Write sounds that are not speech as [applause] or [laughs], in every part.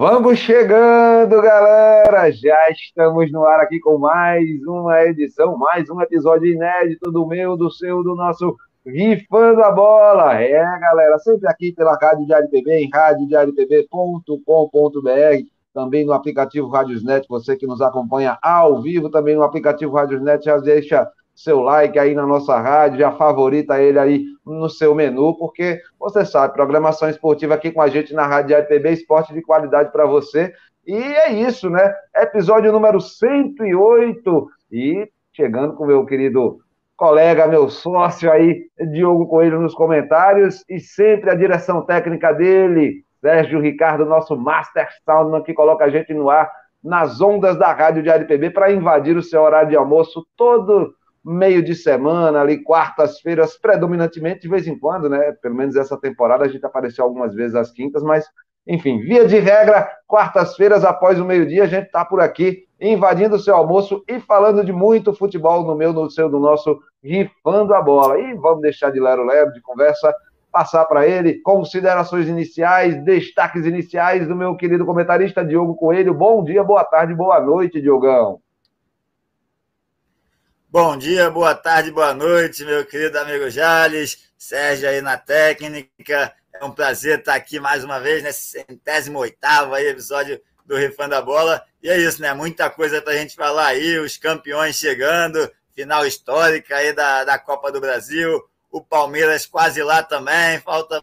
Vamos chegando, galera! Já estamos no ar aqui com mais uma edição, mais um episódio inédito do meu, do seu, do nosso Rifando a Bola. É, galera, sempre aqui pela Rádio Diário PB, em radiodiariopb.com.br, também no aplicativo Radiosnet, você que nos acompanha ao vivo, também no aplicativo Radiosnet, já deixa seu like aí na nossa rádio, já favorita ele aí no seu menu, porque você sabe, programação esportiva aqui com a gente na Rádio RPB, esporte de qualidade para você. E é isso, né? Episódio número 108 e chegando com meu querido colega, meu sócio aí, Diogo Coelho nos comentários e sempre a direção técnica dele, Sérgio Ricardo, nosso Master Soundman, que coloca a gente no ar nas ondas da Rádio de RPB para invadir o seu horário de almoço todo meio de semana, ali, quartas-feiras, predominantemente, de vez em quando, né? Pelo menos essa temporada a gente apareceu algumas vezes às quintas, mas, enfim, via de regra, quartas-feiras após o meio-dia, a gente está por aqui, invadindo o seu almoço e falando de muito futebol no meu, no seu, no nosso Rifando a Bola. E vamos deixar de lero-lero, de conversa, passar para ele considerações iniciais, destaques iniciais do meu querido comentarista Diogo Coelho. Bom dia, boa tarde, boa noite, Diogão. Bom dia, boa tarde, boa noite, meu querido amigo Jales, Sérgio aí na técnica. É um prazer estar aqui mais uma vez nesse centésimo oitavo aí, episódio do Rifando a Bola. E é isso, né? Muita coisa para a gente falar aí, os campeões chegando, final histórica aí da, da Copa do Brasil, o Palmeiras quase lá também, falta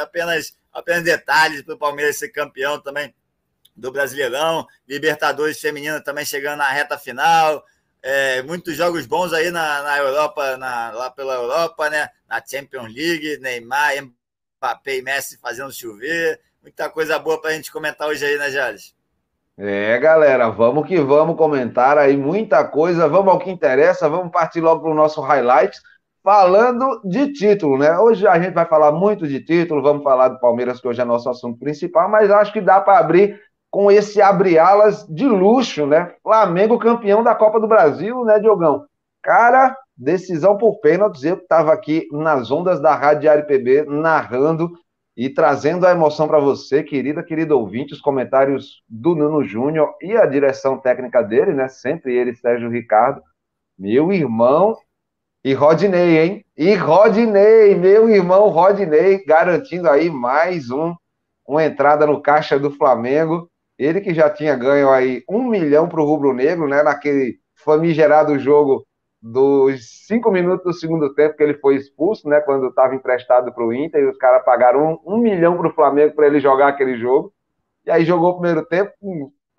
apenas, apenas detalhes para o Palmeiras ser campeão também do Brasileirão, Libertadores Feminina também chegando na reta final, é, muitos jogos bons aí na, na Europa, na, lá pela Europa, né? Na Champions League, Neymar, Mbappé e Messi fazendo chover. Muita coisa boa para a gente comentar hoje aí, né, Jales? É, galera, vamos que vamos comentar aí muita coisa. Vamos ao que interessa, vamos partir logo para o nosso highlights, falando de título, né? Hoje a gente vai falar muito de título, vamos falar do Palmeiras, que hoje é nosso assunto principal, mas acho que dá para abrir com esse abre-alas de luxo, né? Flamengo campeão da Copa do Brasil, né, Diogão? Cara, decisão por pênaltis, eu estava aqui nas ondas da Rádio RPB, narrando e trazendo a emoção para você, querida, querido ouvinte, os comentários do Nuno Júnior e a direção técnica dele, né? Sempre ele, Sérgio Ricardo. Meu irmão e Rodney, hein? E Rodney, meu irmão Rodney, garantindo aí mais um, uma entrada no caixa do Flamengo. Ele que já tinha ganho aí um milhão para o Rubro Negro, né? Naquele famigerado jogo dos cinco minutos do segundo tempo que ele foi expulso, né? Quando estava emprestado para o Inter, e os caras pagaram um, um milhão para o Flamengo para ele jogar aquele jogo. E aí jogou o primeiro tempo,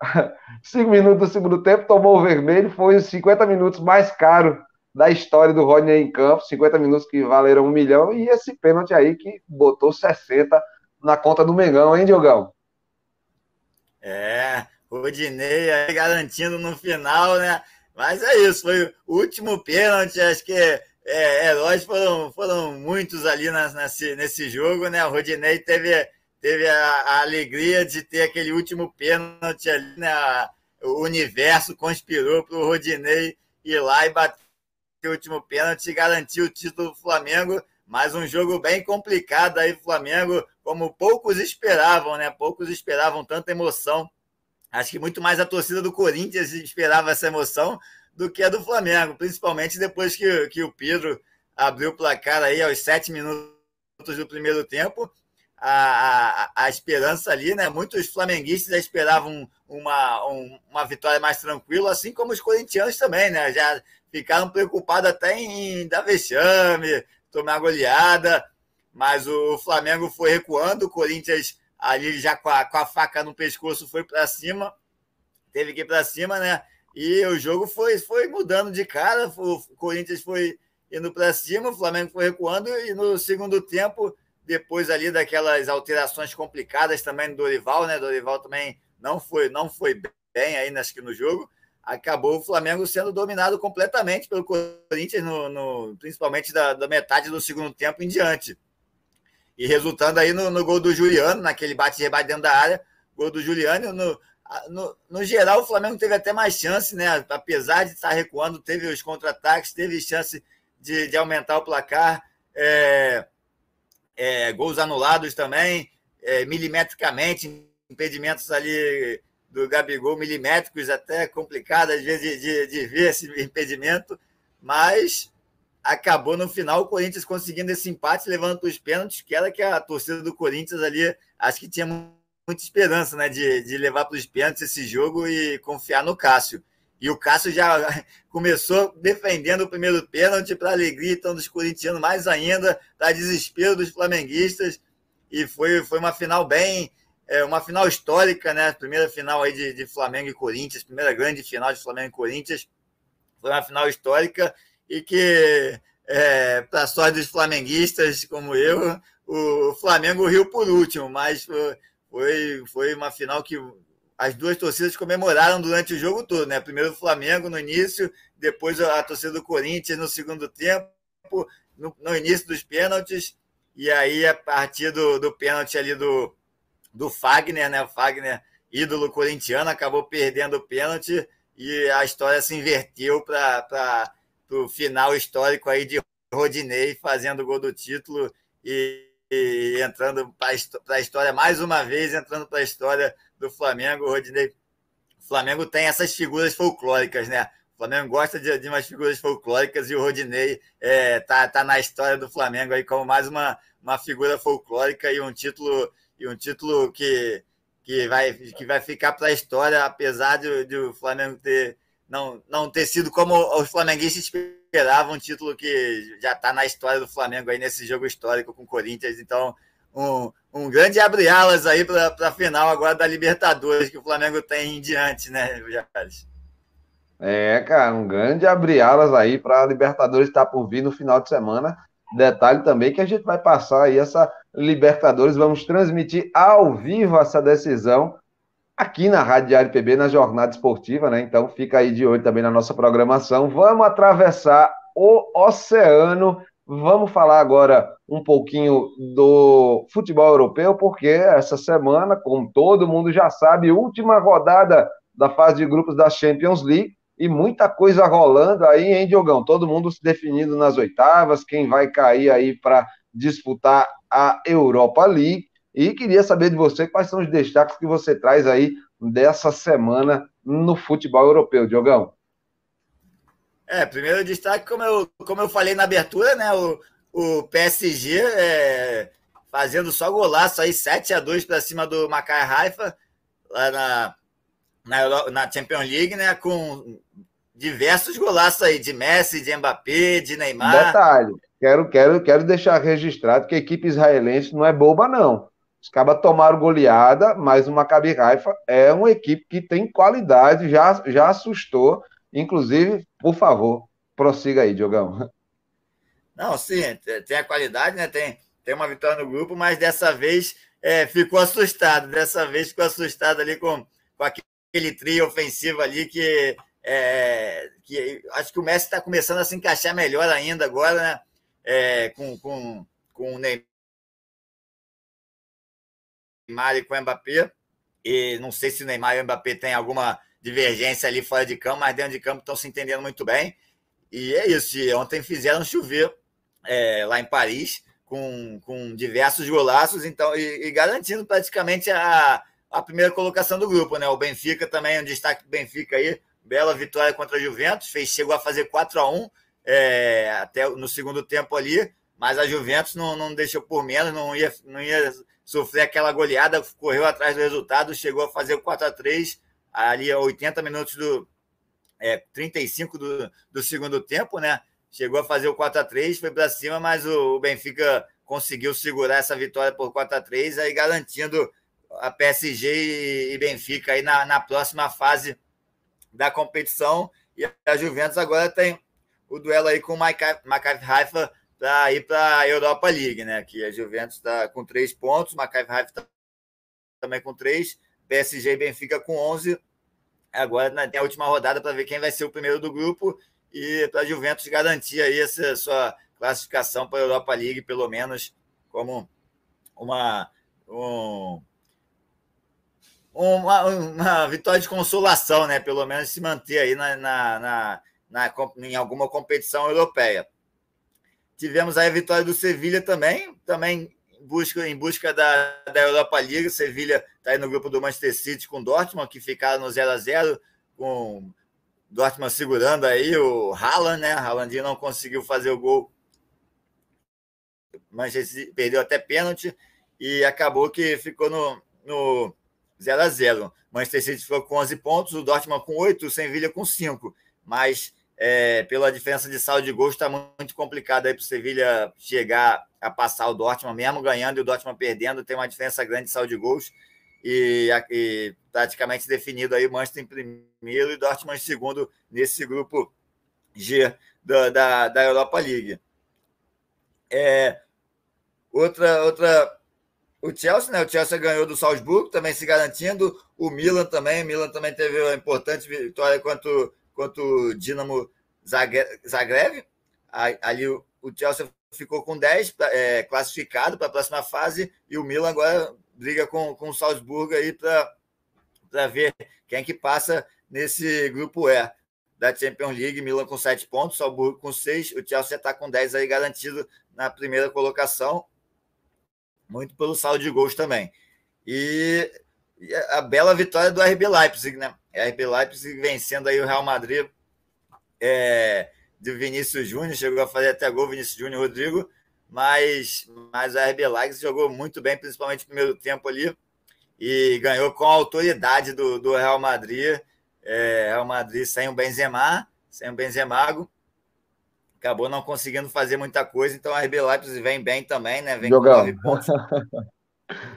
[laughs] cinco minutos do segundo tempo, tomou o vermelho, foi os 50 minutos mais caros da história do Rodney em campo, 50 minutos que valeram um milhão, e esse pênalti aí que botou 60 na conta do Mengão, hein, Diogão? É, Rodinei aí garantindo no final, né? Mas é isso, foi o último pênalti, acho que é, heróis foram, foram muitos ali nesse, nesse jogo, né? O Rodinei teve, teve a, a alegria de ter aquele último pênalti ali, né? O universo conspirou para o Rodinei ir lá e bater o último pênalti e garantir o título do Flamengo. Mais um jogo bem complicado aí, Flamengo, como poucos esperavam, né? Poucos esperavam tanta emoção. Acho que muito mais a torcida do Corinthians esperava essa emoção do que a do Flamengo, principalmente depois que, que o Pedro abriu o placar aí aos sete minutos do primeiro tempo. A, a, a, esperança ali, né? Muitos flamenguistas já esperavam uma, um, uma vitória mais tranquila, assim como os corintianos também, né? Já ficaram preocupados até em dar vexame, tomar goleada, mas o Flamengo foi recuando, o Corinthians ali já com a, com a faca no pescoço foi para cima, teve que ir para cima, né? E o jogo foi, foi mudando de cara, o Corinthians foi indo para cima, o Flamengo foi recuando, e no segundo tempo, depois ali daquelas alterações complicadas também do Dorival, né? Dorival também não foi, não foi bem aí acho que no jogo acabou o Flamengo sendo dominado completamente pelo Corinthians, no, no principalmente da, da, metade do segundo tempo em diante. E resultando aí no, no gol do Juliano, naquele bate-rebate dentro da área, gol do Juliano. No, no, no, geral, o Flamengo teve até mais chance, né? Apesar de estar recuando, teve os contra-ataques, teve chance de, de aumentar o placar, é, é, gols anulados também, é, milimetricamente, impedimentos ali do Gabigol, milimétricos, até complicado às vezes de, de ver esse impedimento, mas acabou no final o Corinthians conseguindo esse empate, levando para os pênaltis, que era que a torcida do Corinthians ali, acho que tinha muita esperança né, de, de levar para os pênaltis esse jogo e confiar no Cássio. E o Cássio já [laughs] começou defendendo o primeiro pênalti para alegria então dos corintianos mais ainda, para desespero dos flamenguistas. E foi, foi uma final bem, é, uma final histórica, né? Primeira final aí de, de Flamengo e Corinthians, primeira grande final de Flamengo e Corinthians. Foi uma final histórica e que, é, para a sorte dos flamenguistas como eu, o Flamengo riu por último, mas foi, foi uma final que as duas torcidas comemoraram durante o jogo todo, né? Primeiro o Flamengo no início, depois a torcida do Corinthians no segundo tempo, no, no início dos pênaltis, e aí a partir do, do pênalti ali do, do Fagner, né? O Fagner, ídolo corintiano, acabou perdendo o pênalti e a história se inverteu para o final histórico aí de Rodinei fazendo o gol do título e, e entrando para a história mais uma vez, entrando para a história do Flamengo, Rodinei. O Flamengo tem essas figuras folclóricas, né? O Flamengo gosta de, de umas figuras folclóricas e o Rodinei é, tá, tá na história do Flamengo aí como mais uma, uma figura folclórica e um título e um título que, que, vai, que vai ficar para a história, apesar de, de, o Flamengo ter não, não ter sido como os flamenguistas esperavam, um título que já está na história do Flamengo aí nesse jogo histórico com o Corinthians. Então, um, um grande abre-alas aí para a final agora da Libertadores que o Flamengo tem em diante, né, Jales? É, cara, um grande abre-alas aí para a Libertadores estar tá por vir no final de semana. Detalhe também que a gente vai passar aí essa Libertadores, vamos transmitir ao vivo essa decisão aqui na Rádio Diário PB, na jornada esportiva, né? Então fica aí de olho também na nossa programação. Vamos atravessar o oceano Vamos falar agora um pouquinho do futebol europeu, porque essa semana, como todo mundo já sabe, última rodada da fase de grupos da Champions League e muita coisa rolando aí, hein, Diogão? Todo mundo se definindo nas oitavas, quem vai cair aí para disputar a Europa League. E queria saber de você quais são os destaques que você traz aí dessa semana no futebol europeu, Diogão. É, primeiro destaque, como eu, como eu falei na abertura, né? O, o PSG é, fazendo só golaço aí, 7 a 2 para cima do Maccabi Haifa, lá na, na, na Champions League, né? Com diversos golaços aí, de Messi, de Mbappé, de Neymar. Detalhe, quero, quero, quero deixar registrado que a equipe israelense não é boba, não. Os cabas tomaram goleada, mas o Maccabi Haifa é uma equipe que tem qualidade, já, já assustou Inclusive, por favor, prossiga aí, Diogão. Não, sim, tem a qualidade, né? Tem, tem uma vitória no grupo, mas dessa vez é, ficou assustado. Dessa vez ficou assustado ali com, com aquele trio ofensivo ali que, é, que acho que o Messi está começando a se encaixar melhor ainda agora, né? É, com, com, com o Neymar e com o Mbappé. E não sei se o Neymar e o Mbappé têm alguma divergência ali fora de campo, mas dentro de campo estão se entendendo muito bem. E é isso. E ontem fizeram chover é, lá em Paris, com, com diversos golaços, então, e, e, garantindo praticamente a, a primeira colocação do grupo. Né? O Benfica também, um destaque do Benfica aí, bela vitória contra a Juventus, fez, chegou a fazer 4 a 1 é, até no segundo tempo ali, mas a Juventus não, não deixou por menos, não ia, não ia sofrer aquela goleada, correu atrás do resultado, chegou a fazer o 4 a 3 ali a 80 minutos do é, 35 do, do segundo tempo, né? Chegou a fazer o 4 a 3 foi para cima, mas o, o, Benfica conseguiu segurar essa vitória por 4 a 3 aí garantindo a PSG e, Benfica aí na, na próxima fase da competição. E a Juventus agora tem o duelo aí com o Maccabi Haifa para ir para a Europa League, né? Que a Juventus está com três pontos, Maccabi Haifa tá também com três, PSG e Benfica com 11. Agora tem a última rodada para ver quem vai ser o primeiro do grupo e para a Juventus garantir aí essa sua classificação para a Europa League, pelo menos como uma, um, uma, uma, vitória de consolação, né? Pelo menos se manter aí na, na, na, na em alguma competição europeia. Tivemos aí a vitória do Sevilha também, também busca, em busca da, da Europa League. Sevilha está aí no grupo do Manchester City com Dortmund, que ficaram no 0 a 0 com Dortmund segurando aí o Haaland, né? Haalandinho não conseguiu fazer o gol. Manchester perdeu até pênalti e acabou que ficou no, no 0 a 0 Manchester City ficou com 11 pontos, o Dortmund com 8, o Sevilha com 5. Mas é, pela diferença de saldo de gols, está muito complicado aí para o Sevilha chegar a passar o Dortmund, mesmo ganhando e o Dortmund perdendo, tem uma diferença grande de saldo de gols. E, e praticamente definido aí o Manchester em primeiro e Dortmund em segundo nesse grupo G da, da, da Europa League. É, outra, outra o Chelsea, né? O Chelsea ganhou do Salzburgo, também se garantindo. O Milan também. O Milan também teve uma importante vitória contra, contra o Dinamo Zagreb. Ali o Chelsea ficou com 10 é, classificado para a próxima fase e o Milan agora briga com, com o Salzburgo aí para ver quem é que passa nesse grupo E da Champions League. Milan com 7 pontos, Salzburgo com 6. O Chelsea está com 10 aí garantido na primeira colocação muito pelo saldo de gols também. E a bela vitória do RB Leipzig, né? RB Leipzig vencendo aí o Real Madrid é, de Vinícius Júnior, chegou a fazer até gol Vinícius Júnior Rodrigo, mas, mas o RB Leipzig jogou muito bem, principalmente no primeiro tempo ali, e ganhou com a autoridade do, do Real Madrid. É, Real Madrid sem o Benzema, sem o Benzemago, acabou não conseguindo fazer muita coisa, então a RB Leipzig vem bem também, né? Vem Diogão. com. [laughs]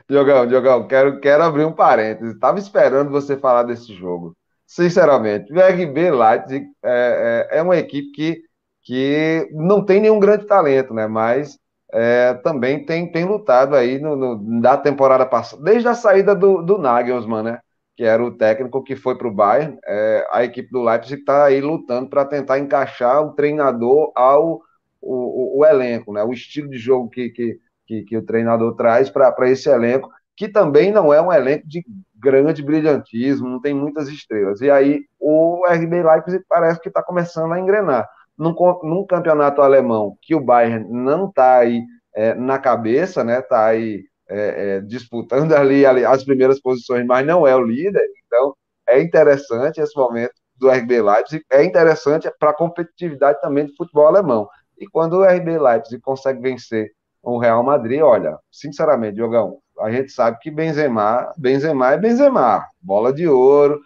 Diogão, Diogão, quero, quero abrir um parênteses. Estava esperando você falar desse jogo. Sinceramente, o RB Leipzig é, é, é, uma equipe que, que não tem nenhum grande talento, né? Mas é, também tem, tem lutado aí no, no, da temporada passada, desde a saída do, do Nagelsmann, né? que era o técnico que foi para o Bayern, é, a equipe do Leipzig está aí lutando para tentar encaixar o treinador ao o, o, o, elenco, né? o estilo de jogo que, que, que, que o treinador traz para esse elenco, que também não é um elenco de grande brilhantismo, não tem muitas estrelas. E aí o RB Leipzig parece que está começando a engrenar. Num, num, campeonato alemão que o Bayern não está aí é, na cabeça, né? Está aí é, é, disputando ali, ali, as primeiras posições, mas não é o líder. Então, é interessante esse momento do RB Leipzig, é interessante para a competitividade também do futebol alemão. E quando o RB Leipzig consegue vencer o Real Madrid, olha, sinceramente, Diogão, a gente sabe que Benzema, Benzema é Benzema, bola de ouro,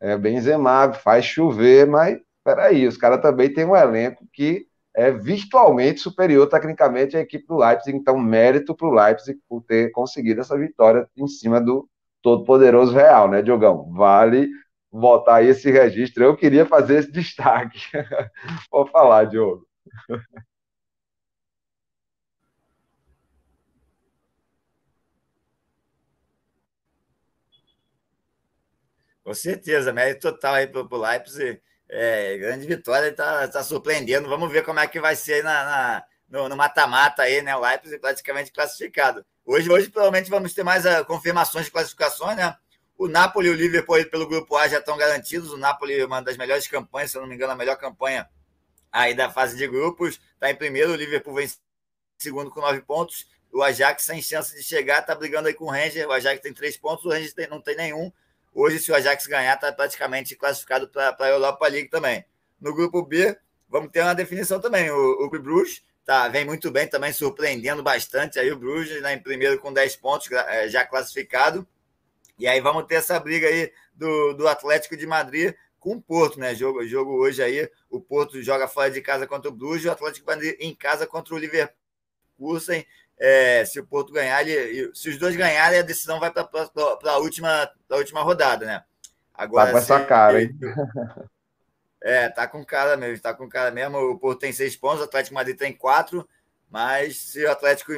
é Benzema, faz chover, mas peraí, os caras também têm um elenco que é virtualmente superior tecnicamente à equipe do Leipzig. Então, mérito para o Leipzig por ter conseguido essa vitória em cima do todo-poderoso Real, né, Diogão? Vale botar aí esse registro. Eu queria fazer esse destaque. [laughs] Vou falar, Diogo. Com certeza, mérito total aí para o Leipzig. É, grande vitória, está tá surpreendendo. Vamos ver como é que vai ser na, na no mata-mata aí, né? O Leipzig praticamente classificado. Hoje, hoje provavelmente vamos ter mais uh, confirmações de classificações, né? O Napoli e o Liverpool pelo grupo A já estão garantidos. O Napoli é uma das melhores campanhas, se eu não me engano, a melhor campanha aí da fase de grupos. Está em primeiro, o Liverpool vem segundo com nove pontos. O Ajax sem chance de chegar, está brigando aí com o Ranger. O Ajax tem três pontos, o Ranger tem, não tem nenhum. Hoje, se o Ajax ganhar, está praticamente classificado para a Europa League também. No grupo B, vamos ter uma definição também. O, o Bruges tá, vem muito bem também, surpreendendo bastante. Aí o Bruges né, em primeiro com 10 pontos, é, já classificado. E aí vamos ter essa briga aí do, do Atlético de Madrid com o Porto, né? Jogo, jogo hoje aí, o Porto joga fora de casa contra o Bruges, o Atlético de Madrid em casa contra o Liverpool. É, se o Porto ganhar, ele, se os dois ganharem, a decisão vai para a última, última rodada, né? Agora, tá com essa cara, hein? É, tá com cara mesmo, tá com cara mesmo. O Porto tem seis pontos, o Atlético Madrid tem quatro, mas se o Atlético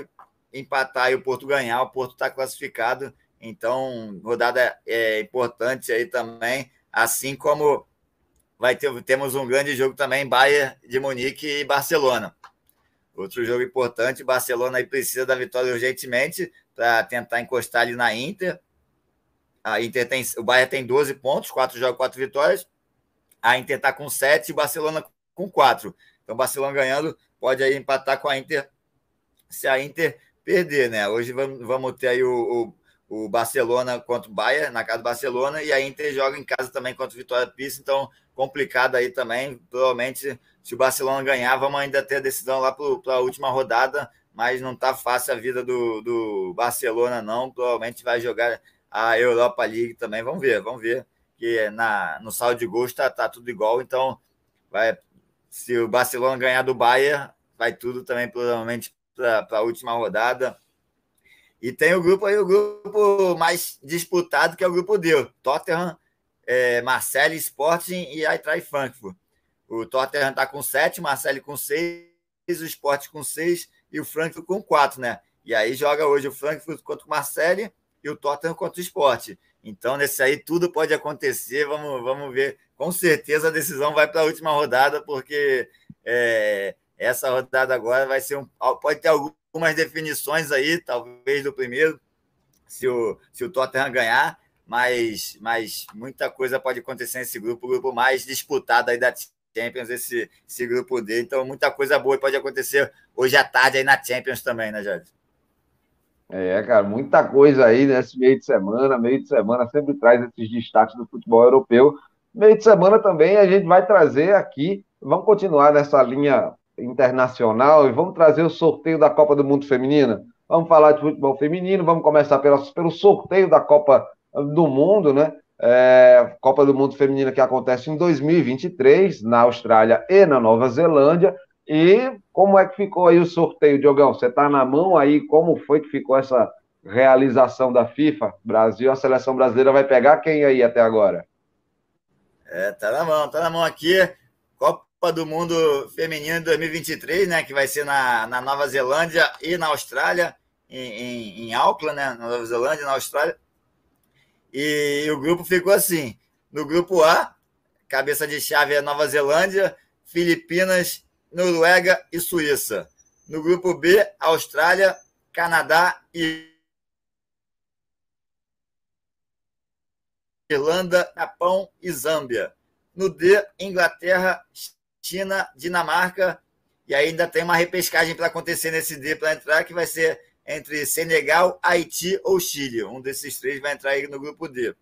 empatar e o Porto ganhar, o Porto está classificado. Então, rodada é importante aí também, assim como vai ter, temos um grande jogo também, Bayern de Munique e Barcelona. Outro jogo importante, Barcelona aí precisa da vitória urgentemente para tentar encostar ali na Inter. A Inter tem, o Bayern tem 12 pontos, 4 jogos, 4 vitórias. A Inter está com 7 e o Barcelona com 4. Então, o Barcelona ganhando pode aí empatar com a Inter se a Inter perder, né? Hoje vamos, ter aí o, o, o, Barcelona contra o Bayern, na casa do Barcelona, e a Inter joga em casa também contra o Vitória Pisa, então complicado aí também. Provavelmente, se o Barcelona ganhar, vamos ainda ter a decisão lá para a última rodada, mas não tá fácil a vida do, do Barcelona, não. Provavelmente vai jogar a Europa League também. Vamos ver, vamos ver. Que na, no saldo de gols tá, tá tudo igual, então vai, se o Barcelona ganhar do Bayern, vai tudo também provavelmente para a última rodada. E tem o grupo aí, o grupo mais disputado, que é o grupo D. Tottenham, é, Marseille, Sporting e Eintracht Frankfurt. O Tottenham está com sete, Marseille com seis, o Sporting com seis e o Frankfurt com quatro, né? E aí joga hoje o Frankfurt contra o Marseille e o Tottenham contra o Sport. Então, nesse aí, tudo pode acontecer. Vamos, vamos ver. Com certeza a decisão vai para a última rodada, porque é, essa rodada agora vai ser um. Pode ter algumas definições aí, talvez do primeiro, se o, se o Tottenham ganhar, mas, mas muita coisa pode acontecer nesse grupo, o grupo mais disputado aí da Champions, esse, esse grupo D. Então, muita coisa boa pode acontecer hoje à tarde aí na Champions também, né, Jorge? É, cara, muita coisa aí nesse meio de semana. Meio de semana sempre traz esses destaques do futebol europeu. Meio de semana também a gente vai trazer aqui, vamos continuar nessa linha internacional e vamos trazer o sorteio da Copa do Mundo Feminina. Vamos falar de futebol feminino, vamos começar pela, pelo sorteio da Copa do Mundo, né? É, Copa do Mundo Feminina que acontece em 2023 na Austrália e na Nova Zelândia. E como é que ficou aí o sorteio, Diogão? Você está na mão aí, como foi que ficou essa realização da FIFA? Brasil, a seleção brasileira vai pegar quem aí até agora? É, tá na mão, tá na mão aqui. Copa do Mundo Feminino 2023, né? Que vai ser na, na Nova Zelândia e na Austrália, em, em, em Auckland, né? Na Nova Zelândia e na Austrália. E o grupo ficou assim: no grupo A, cabeça de chave é Nova Zelândia, Filipinas Noruega e Suíça. No grupo B, Austrália, Canadá e Irlanda, Japão e Zâmbia. No D, Inglaterra, China, Dinamarca. E ainda tem uma repescagem para acontecer nesse D para entrar, que vai ser entre Senegal, Haiti ou Chile. Um desses três vai entrar aí no grupo D.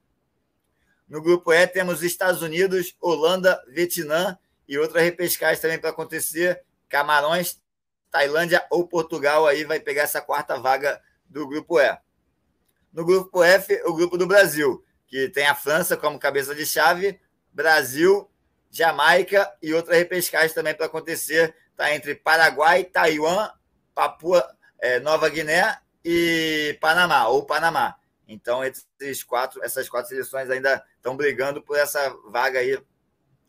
No grupo E temos Estados Unidos, Holanda, Vietnã e outra repescagem também para acontecer. Camarões, Tailândia ou Portugal aí vai pegar essa quarta vaga do grupo E. No grupo F, o grupo do Brasil, que tem a França como cabeça de chave, Brasil, Jamaica e outra repescagem também para acontecer. Está entre Paraguai, Taiwan, Papua é, Nova Guiné e Panamá, ou Panamá. Então, esses quatro, essas quatro seleções ainda estão brigando por essa vaga aí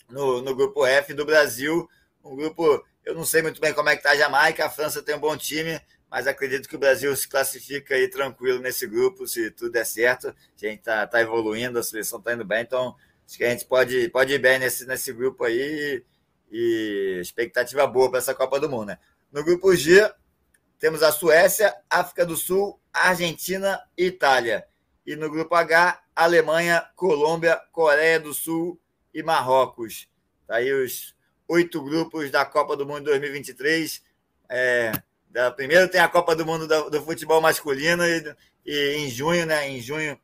no, no grupo F do Brasil. Um grupo, eu não sei muito bem como é que está a Jamaica, a França tem um bom time, mas acredito que o Brasil se classifica aí tranquilo nesse grupo, se tudo der certo. A gente está tá evoluindo, a seleção está indo bem, então acho que a gente pode, pode ir bem nesse, nesse grupo aí e expectativa boa para essa Copa do Mundo, né? No grupo G, temos a Suécia, África do Sul, Argentina e Itália. E no grupo H, Alemanha, Colômbia, Coreia do Sul e Marrocos. Tá aí os oito grupos da Copa do Mundo 2023. É, da, primeiro tem a Copa do Mundo do, do futebol masculino e, e, em junho, né? Em junho,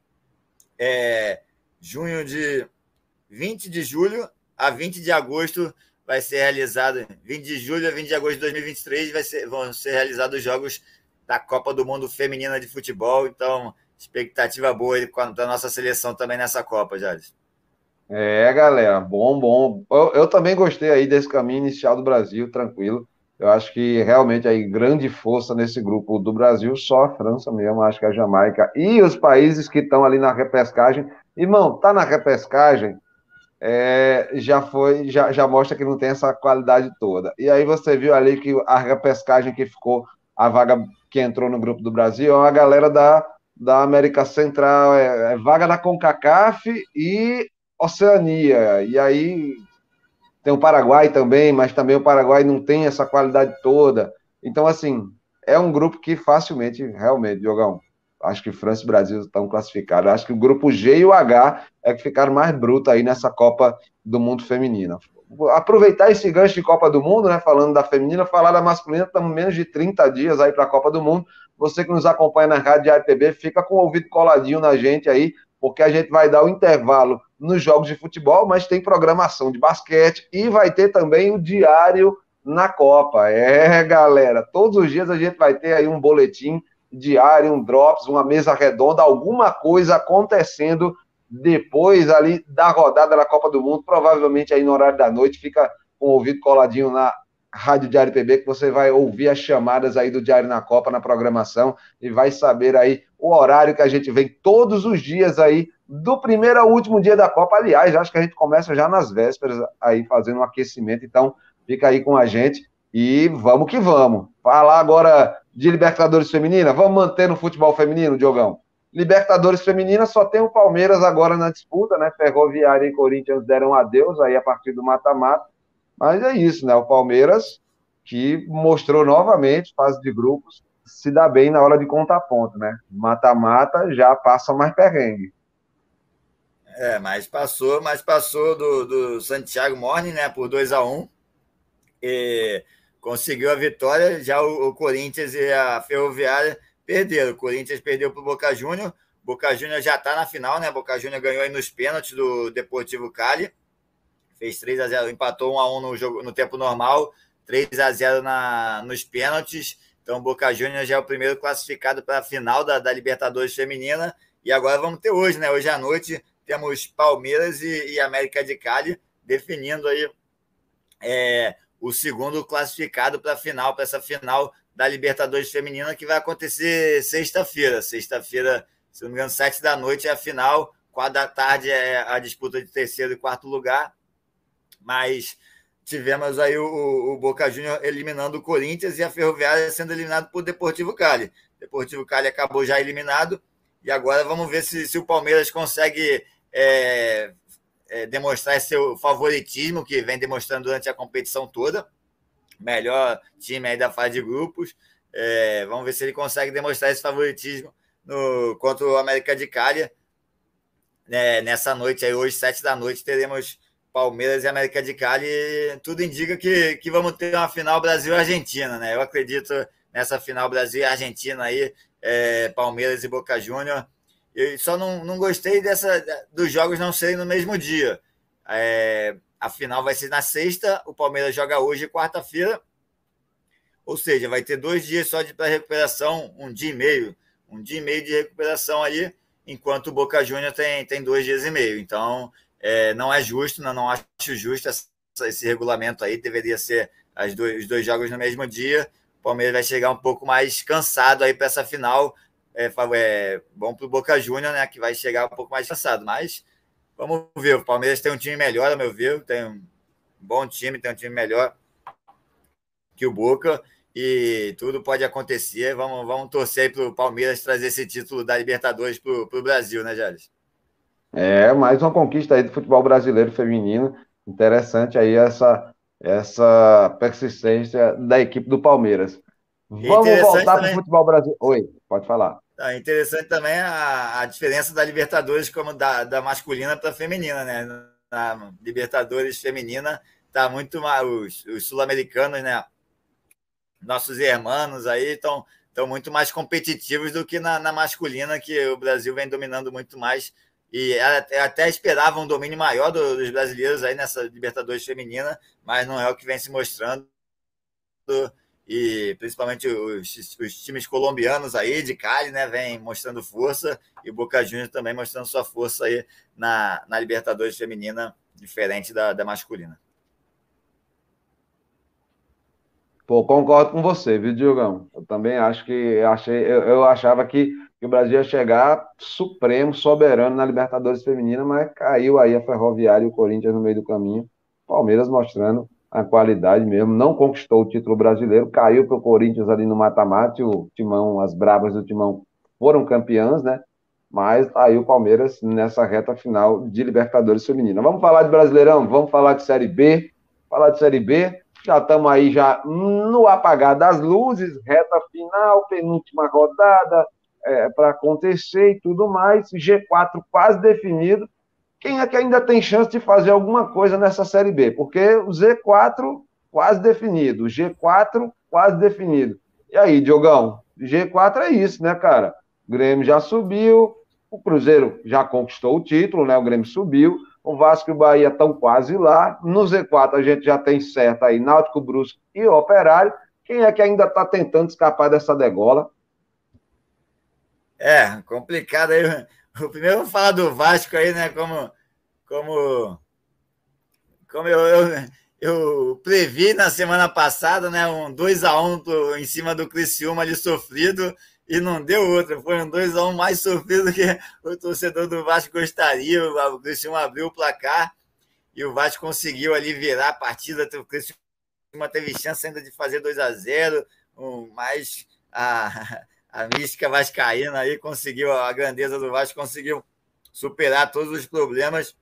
é, junho de 20 de julho a 20 de agosto vai ser realizado 20 de julho a 20 de agosto de 2023 vai ser, vão ser realizados os jogos da Copa do Mundo Feminina de Futebol. Então, expectativa boa da nossa seleção também nessa Copa, Jales. É, galera, bom, bom. Eu, eu, também gostei aí desse caminho inicial do Brasil, tranquilo. Eu acho que realmente aí grande força nesse grupo do Brasil, só a França mesmo, acho que a Jamaica e os países que estão ali na repescagem. Irmão, tá na repescagem, é, já foi, já, já mostra que não tem essa qualidade toda. E aí você viu ali que a repescagem que ficou, a vaga que entrou no grupo do Brasil, é uma galera da, da América Central, é, é vaga da CONCACAF e Oceania. E aí tem o Paraguai também, mas também o Paraguai não tem essa qualidade toda. Então, assim, é um grupo que facilmente, realmente, Diogão, acho que França e Brasil estão classificados. Acho que o grupo G e o H é que ficaram mais brutos aí nessa Copa do Mundo Feminina. Aproveitar esse gancho de Copa do Mundo, né? Falando da feminina, falar da masculina, estamos menos de 30 dias aí para a Copa do Mundo. Você que nos acompanha na Rádio ATB, fica com o ouvido coladinho na gente aí, porque a gente vai dar o intervalo nos jogos de futebol, mas tem programação de basquete e vai ter também o diário na Copa. É, galera, todos os dias a gente vai ter aí um boletim diário, um drops, uma mesa redonda, alguma coisa acontecendo depois ali da rodada da Copa do Mundo, provavelmente aí no horário da noite, fica com o ouvido coladinho na Rádio Diário PB, que você vai ouvir as chamadas aí do Diário na Copa na programação e vai saber aí o horário que a gente vem todos os dias aí, do primeiro ao último dia da Copa. Aliás, acho que a gente começa já nas vésperas aí fazendo um aquecimento, então fica aí com a gente e vamos que vamos. Falar agora de Libertadores Feminina, vamos manter no futebol feminino, Diogão? Libertadores Feminina só tem o Palmeiras agora na disputa, né? Ferroviária e Corinthians deram adeus aí a partir do mata-mata. Mas é isso, né? O Palmeiras que mostrou novamente, fase de grupos, se dá bem na hora de contar ponto, né? Mata-mata já passa mais perrengue. É, mas passou, mas passou do, do Santiago Morning, né? Por 2 a 1 um, e conseguiu a vitória. Já o, o Corinthians e a Ferroviária perderam. O Corinthians perdeu para o Boca Júnior. Boca Júnior já está na final, né? Boca Júnior ganhou aí nos pênaltis do Deportivo Cali fez 3 a 0 empatou 1 a 1 no, jogo, no tempo normal, 3 a 0 na, nos pênaltis. Então, Boca Juniors já é o primeiro classificado para a final da, da, Libertadores Feminina. E agora vamos ter hoje, né? Hoje à noite temos Palmeiras e, e América de Cali definindo aí é, o segundo classificado para a final, para essa final da Libertadores Feminina, que vai acontecer sexta-feira. Sexta-feira, se não me engano, sete da noite é a final, quatro da tarde é a disputa de terceiro e quarto lugar mas tivemos aí o, o Boca Juniors eliminando o Corinthians e a Ferroviária sendo eliminado por Deportivo Cali. Deportivo Cali acabou já eliminado e agora vamos ver se, se o Palmeiras consegue é, é, demonstrar seu favoritismo que vem demonstrando durante a competição toda. Melhor time aí da fase de grupos. É, vamos ver se ele consegue demonstrar esse favoritismo no, contra o América de Cali. É, nessa noite aí, hoje, sete da noite, teremos Palmeiras e América de Cali, tudo indica que, que vamos ter uma final Brasil-Argentina, né? Eu acredito nessa final Brasil Argentina aí, é, Palmeiras e Boca Júnior. Eu só não, não gostei dessa dos jogos não serem no mesmo dia. É, a final vai ser na sexta, o Palmeiras joga hoje, quarta-feira. Ou seja, vai ter dois dias só de recuperação, um dia e meio, um dia e meio de recuperação aí, enquanto o Boca Júnior tem, tem dois dias e meio. Então, é, não é justo, não, não acho justo essa, esse regulamento aí, deveria ser as dois, os dois jogos no mesmo dia. O Palmeiras vai chegar um pouco mais cansado aí para essa final. É, é bom para o Boca Júnior, né? Que vai chegar um pouco mais cansado. Mas vamos ver. O Palmeiras tem um time melhor, ao meu ver. Tem um bom time, tem um time melhor que o Boca. E tudo pode acontecer. Vamos, vamos torcer para o Palmeiras trazer esse título da Libertadores para o Brasil, né, Jales? É, mais uma conquista aí do futebol brasileiro feminino. Interessante aí essa, essa persistência da equipe do Palmeiras. Vamos voltar para o futebol brasileiro. Oi, pode falar. É interessante também a, a diferença da Libertadores como da, da masculina para a feminina, né? Na Libertadores feminina tá muito os, os sul-americanos, né? Nossos irmãos aí estão estão muito mais competitivos do que na, na masculina, que o Brasil vem dominando muito mais e até esperava um domínio maior dos brasileiros aí nessa Libertadores feminina, mas não é o que vem se mostrando. E principalmente os, os times colombianos aí de Cali, né, vem mostrando força e Boca Juniors também mostrando sua força aí na, na Libertadores feminina, diferente da, da masculina. Pô, concordo com você, viu, Diogão? Eu também acho que achei, eu, eu achava que que o Brasil ia chegar supremo, soberano na Libertadores Feminina, mas caiu aí a Ferroviária e o Corinthians no meio do caminho. Palmeiras mostrando a qualidade mesmo, não conquistou o título brasileiro, caiu para o Corinthians ali no mata-mata, o Timão, as brabas do Timão foram campeãs, né? Mas aí o Palmeiras nessa reta final de Libertadores Feminina. Vamos falar de Brasileirão, vamos falar de Série B, falar de Série B, já estamos aí já no apagar das luzes, reta final, penúltima rodada, é, para acontecer e tudo mais. G4 quase definido. Quem é que ainda tem chance de fazer alguma coisa nessa Série B? Porque o Z4 quase definido, o G4 quase definido. E aí, Diogão, G4 é isso, né, cara? O Grêmio já subiu, o Cruzeiro já conquistou o título, né? O Grêmio subiu, o Vasco e o Bahia estão quase lá. No Z4 a gente já tem certo aí Náutico, Brusque e Operário. Quem é que ainda está tentando escapar dessa degola? É, complicado aí. O primeiro vamos falar do Vasco aí, né? Como, como, como eu, eu, eu previ na semana passada, né? Um 2x1 um em cima do Criciúma ali sofrido e não deu outra. Foi um 2x1 um mais sofrido que o torcedor do Vasco gostaria. O Criciúma abriu o placar e o Vasco conseguiu ali virar a partida. O Criciúma teve chance ainda de fazer 2 a 0 um, mas a, a mística vascaína aí conseguiu, a grandeza do Vasco conseguiu superar todos os problemas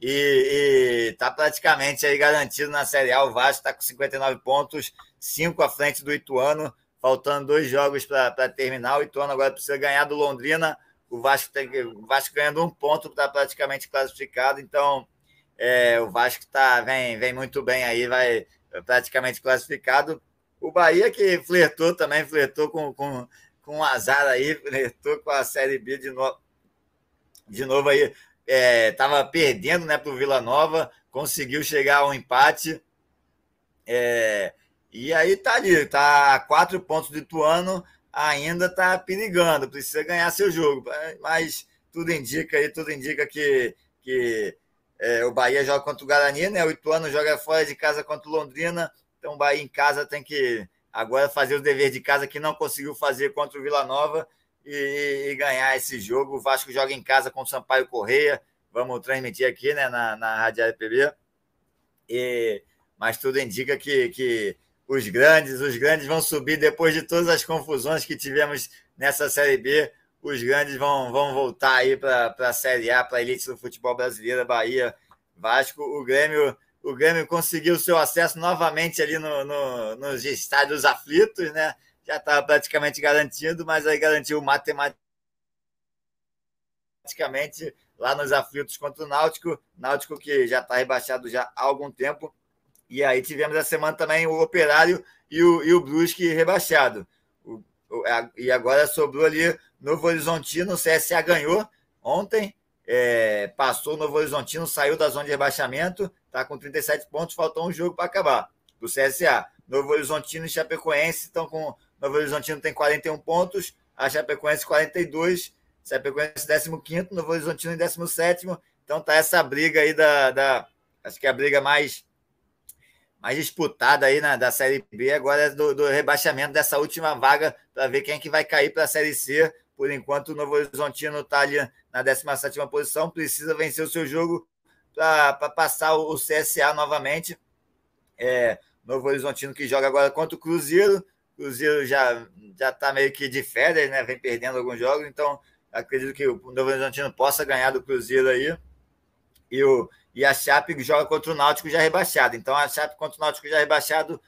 e está praticamente aí garantido na Série A. O Vasco está com 59 pontos, 5 à frente do Ituano, faltando dois jogos para terminar. O Ituano agora precisa ganhar do Londrina. O Vasco, tem, o Vasco ganhando um ponto está praticamente classificado. Então, é, o Vasco tá, vem, vem muito bem aí, vai praticamente classificado. O Bahia que flertou também, flertou com, com, com azar aí, flertou com a Série B de novo. De novo aí, estava é, perdendo né, para o Vila Nova, conseguiu chegar ao empate. É, e aí tá ali, tá a quatro pontos do Ituano, ainda tá perigando, precisa ganhar seu jogo. Mas tudo indica aí, tudo indica que, que é, o Bahia joga contra o Guarani, né? O Ituano joga fora de casa contra o Londrina. Então o Bahia em casa tem que agora fazer o dever de casa que não conseguiu fazer contra o Vila Nova e, e, ganhar esse jogo. O Vasco joga em casa com o Sampaio Correia. Vamos transmitir aqui né, na, na Rádio RPB. E, mas tudo indica que, que os grandes, os grandes vão subir depois de todas as confusões que tivemos nessa Série B. Os grandes vão, vão voltar aí para a Série A, para a elite do futebol brasileiro, Bahia, Vasco. O Grêmio, o Grêmio conseguiu seu acesso novamente ali no, no, nos estádios aflitos, né? já estava praticamente garantido, mas aí garantiu matematicamente lá nos aflitos contra o Náutico, Náutico que já está rebaixado já há algum tempo. E aí tivemos a semana também o Operário e o, e o Brusque rebaixado. O, o, e agora sobrou ali Novo Horizontino, o CSA ganhou ontem, é, passou o Novo Horizontino, saiu da zona de rebaixamento, está com 37 pontos, faltou um jogo para acabar. O CSA, Novo Horizontino e Chapecoense estão com Novo Horizontino tem 41 pontos, a Chapecoense 42, Chapecoense 15, Novo Horizontino em 17. Então tá essa briga aí da, da acho que é a briga mais mais disputada aí na, da Série B agora é do, do rebaixamento dessa última vaga para ver quem é que vai cair para a Série C. Por enquanto, o Novo Horizontino está ali na 17 posição, precisa vencer o seu jogo para passar o CSA novamente. É, Novo Horizontino que joga agora contra o Cruzeiro, Cruzeiro já já está meio que de férias, né? Vem perdendo alguns jogos, então acredito que o Novo Horizontino possa ganhar do Cruzeiro aí. E, o, e a Chape joga contra o Náutico já rebaixado. Então a Chape contra o Náutico já rebaixado,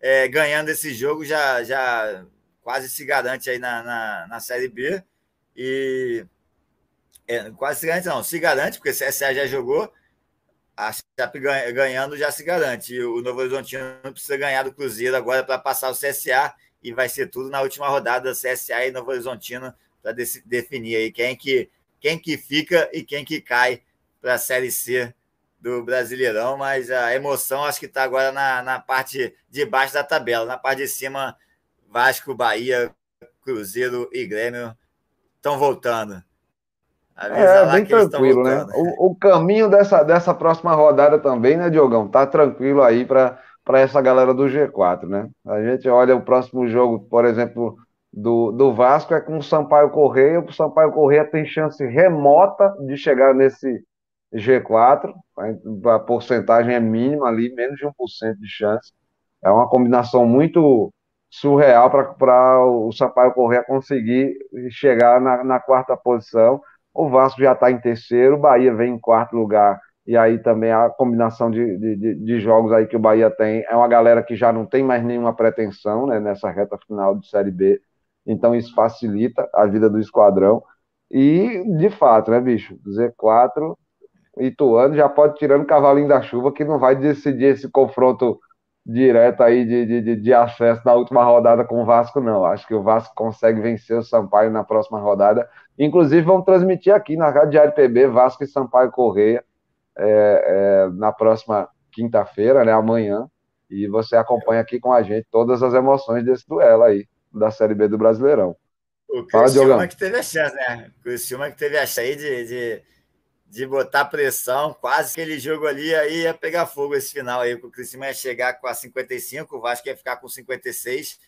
é, ganhando esse jogo, já, já quase se garante aí na, na, na Série B. E é, quase se garante, não, se garante, porque o CSA já jogou a Chape ganhando já se garante. O Novo Horizontino precisa ganhar do Cruzeiro agora para passar o CSA e vai ser tudo na última rodada CSA e Novo Horizontino para definir aí quem que quem que fica e quem que cai para a Série C do Brasileirão, mas a emoção acho que está agora na, na parte de baixo da tabela, na parte de cima Vasco, Bahia, Cruzeiro e Grêmio estão voltando. É, bem tranquilo, né? O, o, caminho dessa, dessa próxima rodada também, né, Diogão? Tá tranquilo aí para essa galera do G4, né? A gente olha o próximo jogo, por exemplo, do, do Vasco é com o Sampaio Correia. O Sampaio Correia tem chance remota de chegar nesse G4. A porcentagem é mínima ali, menos de 1% de chance. É uma combinação muito surreal para o Sampaio Correia conseguir chegar na, na quarta posição o Vasco já está em terceiro, o Bahia vem em quarto lugar, e aí também a combinação de, de, de, jogos aí que o Bahia tem é uma galera que já não tem mais nenhuma pretensão né, nessa reta final de Série B, então isso facilita a vida do esquadrão. E, de fato, né, bicho? Z4, Ituano já pode tirando o cavalinho da chuva, que não vai decidir esse confronto direta aí de, de, de acesso na última rodada com o Vasco, não. Acho que o Vasco consegue vencer o Sampaio na próxima rodada. Inclusive, vamos transmitir aqui na Rádio Diário PB, Vasco e Sampaio Correia, é, é, na próxima quinta-feira, né, amanhã. E você acompanha aqui com a gente todas as emoções desse duelo aí, da Série B do Brasileirão. O Criciúma que teve a chance, né? O Criciúma que teve a chance aí de, de de botar pressão, quase aquele jogo ali aí ia pegar fogo esse final aí, o Criciúma ia chegar com a 55, o Vasco ia ficar com 56,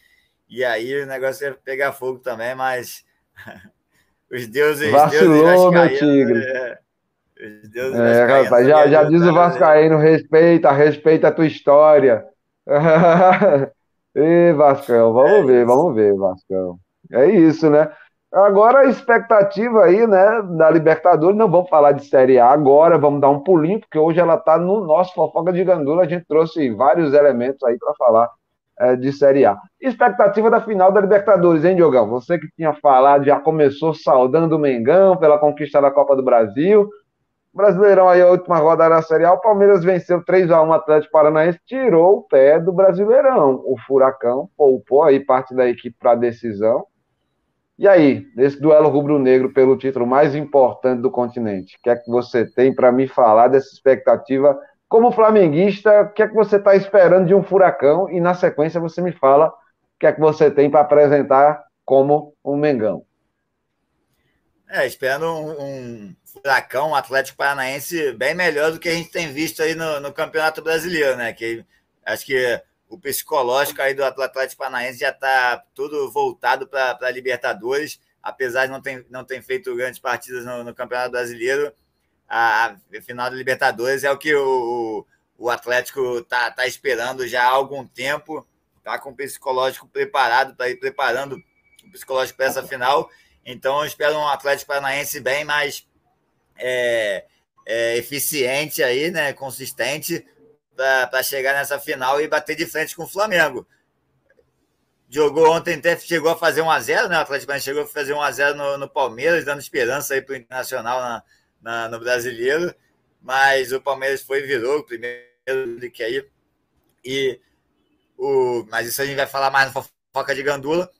e aí o negócio ia pegar fogo também, mas [laughs] os deuses, Vacilou, meu tigre. É, os deuses é, rapaz, já, já diz o Vascaíno, respeita, respeita a tua história. [laughs] Ê, Vascão, vamos é ver, vamos ver, Vascão. É isso, né? Agora a expectativa aí, né, da Libertadores, não vamos falar de Série A agora, vamos dar um pulinho, porque hoje ela está no nosso Fofoca de Gandula, a gente trouxe vários elementos aí para falar é, de Série A. Expectativa da final da Libertadores, hein, Diogão? Você que tinha falado, já começou saudando o Mengão pela conquista da Copa do Brasil. Brasileirão aí, a última rodada da Série A, o Palmeiras venceu 3 a 1 o Atlético Paranaense, tirou o pé do Brasileirão. O Furacão poupou aí parte da equipe para a decisão e aí, nesse duelo rubro-negro pelo título mais importante do continente, o que é que você tem para me falar dessa expectativa? Como flamenguista, o que é que você está esperando de um furacão? E na sequência você me fala o que é que você tem para apresentar como um Mengão. É, esperando um, um, furacão, um Atlético Paranaense bem melhor do que a gente tem visto aí no, no Campeonato Brasileiro, né? Que acho que o psicológico aí do Atlético Paranaense já está tudo voltado para a Libertadores, apesar de não ter, não ter feito grandes partidas no, no Campeonato Brasileiro. A, a, final da Libertadores é o que o, o Atlético está tá esperando já há algum tempo, está com o psicológico preparado para ir preparando o psicológico para essa final. Então, eu espero um Atlético Paranaense bem mais é, é, eficiente aí, né, consistente, para chegar nessa final e bater de frente com o Flamengo. Jogou ontem, até chegou a fazer 1x0, né? O Atlético chegou a fazer 1x0 no, no Palmeiras, dando esperança aí para o Internacional na, na, no brasileiro. Mas o Palmeiras foi e virou o primeiro de que aí. E o, mas isso a gente vai falar mais no Fofoca de Gandula.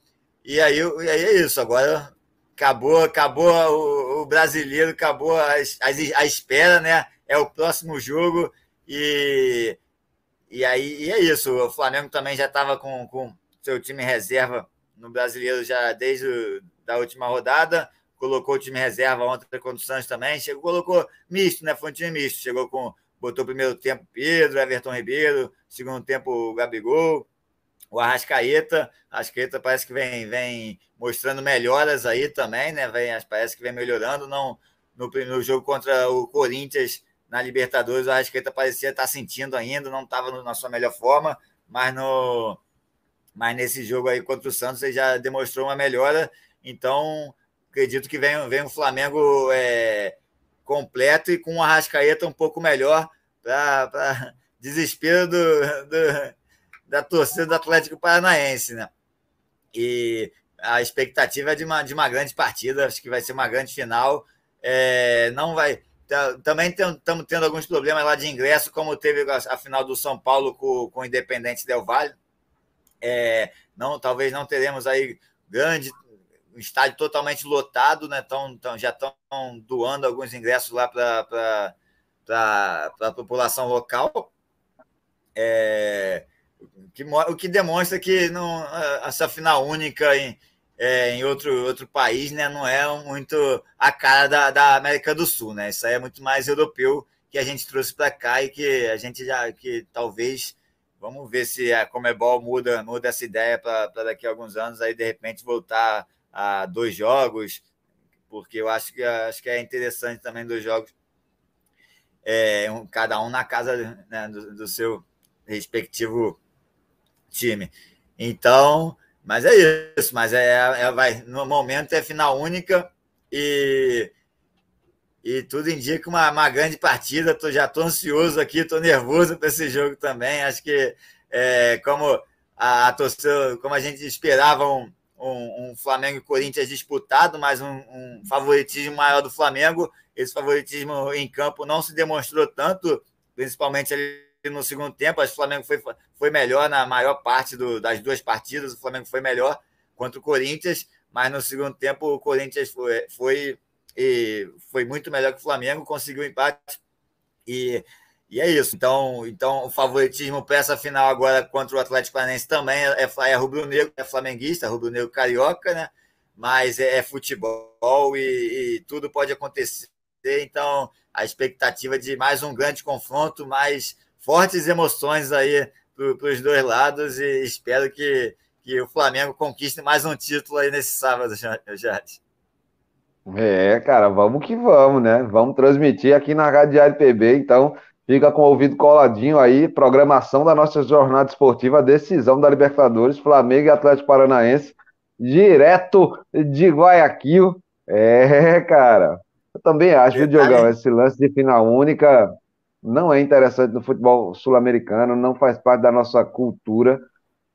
E aí, e aí é isso. Agora acabou, acabou o, o brasileiro, acabou a, a, a espera, né? É o próximo jogo e, e aí e é isso. O Flamengo também já estava com, com seu time reserva no brasileiro já desde a última rodada. Colocou o time reserva ontem contra o Santos também. Chegou, colocou misto, né? Foi um time misto. Chegou com. Botou primeiro tempo Pedro, Everton Ribeiro, segundo tempo o Gabigol, o Arrascaeta. Arrascaeta parece que vem, vem mostrando melhoras aí também, né? Vem, parece que vem melhorando. Não, no, no jogo contra o Corinthians, na Libertadores, o Arrascaeta parecia estar sentindo ainda, não estava na sua melhor forma, mas, no, mas nesse jogo aí contra o Santos ele já demonstrou uma melhora. Então, acredito que vem, vem um Flamengo é, completo e com o Arrascaeta um pouco melhor para [laughs] desespero do, do, da torcida do Atlético Paranaense, né? E a expectativa é de uma, de uma grande partida, acho que vai ser uma grande final. É, não vai Tá, também estamos tendo alguns problemas lá de ingresso, como teve a final do São Paulo com, com o Independente Del Valle. É, não, talvez não teremos aí grande um estádio totalmente lotado, né? Tão, tão, já estão doando alguns ingressos lá para a população local. É, que, o que demonstra que não, essa final única em, é, em outro, outro país, né, não é muito a cara da, da América do Sul, né? Isso aí é muito mais europeu que a gente trouxe para cá e que a gente já que talvez vamos ver se a Comebol muda muda essa ideia para daqui a alguns anos aí de repente voltar a dois jogos, porque eu acho que acho que é interessante também dois jogos, é, um, cada um na casa né, do, do seu respectivo time. Então mas é isso, mas é, é, vai, no momento é final única e, e tudo indica uma, uma grande partida. Tô, já estou ansioso aqui, estou nervoso para esse jogo também. Acho que é, como a, a torcida, como a gente esperava um, um, um, Flamengo e Corinthians disputado, mas um, um, favoritismo maior do Flamengo. Esse favoritismo em campo não se demonstrou tanto, principalmente ali no segundo tempo. Acho que o Flamengo foi, foi melhor na maior parte do, das duas partidas. O Flamengo foi melhor contra o Corinthians, mas no segundo tempo o Corinthians foi, foi, foi muito melhor que o Flamengo, conseguiu empate. E, e é isso. Então, então o favoritismo para essa final agora contra o Atlético Paranaense também é, é, é rubro-negro, é flamenguista, rubro-negro carioca, né? Mas é, é futebol e, e tudo pode acontecer. Então, a expectativa de mais um grande confronto, mais fortes emoções aí para os dois lados e espero que, que o Flamengo conquiste mais um título aí nesse sábado, Jade. É, cara, vamos que vamos, né? Vamos transmitir aqui na Rádio PB, então fica com o ouvido coladinho aí, programação da nossa jornada esportiva, decisão da Libertadores, Flamengo e Atlético Paranaense, direto de Guayaquil. É, cara, eu também acho, viu, Diogão, esse lance de final única não é interessante no futebol sul-americano, não faz parte da nossa cultura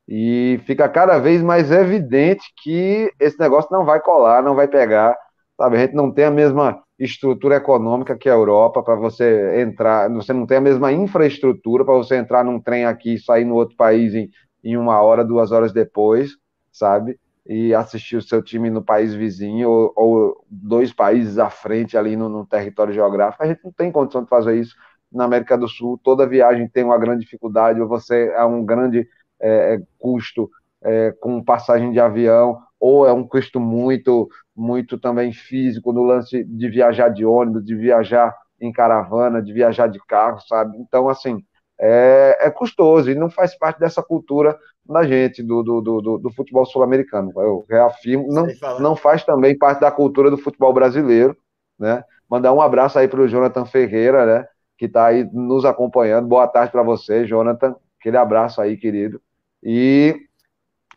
e fica cada vez mais evidente que esse negócio não vai colar, não vai pegar, sabe? A gente não tem a mesma estrutura econômica que a Europa para você entrar, você não tem a mesma infraestrutura para você entrar num trem aqui e sair no outro país em, em uma hora, duas horas depois, sabe? e assistir o seu time no país vizinho ou, ou dois países à frente ali no, no, território geográfico. A gente não tem condição de fazer isso na América do Sul. Toda viagem tem uma grande dificuldade, ou você é um grande é, é, custo é, com passagem de avião, ou é um custo muito, muito também físico no lance de viajar de ônibus, de viajar em caravana, de viajar de carro, sabe? Então, assim, é, é custoso e não faz parte dessa cultura da gente, do, do, do, do futebol sul-americano. Eu reafirmo, não, não faz também parte da cultura do futebol brasileiro, né? Mandar um abraço aí para o Jonathan Ferreira, né? Que está aí nos acompanhando. Boa tarde para você, Jonathan. Aquele abraço aí, querido. E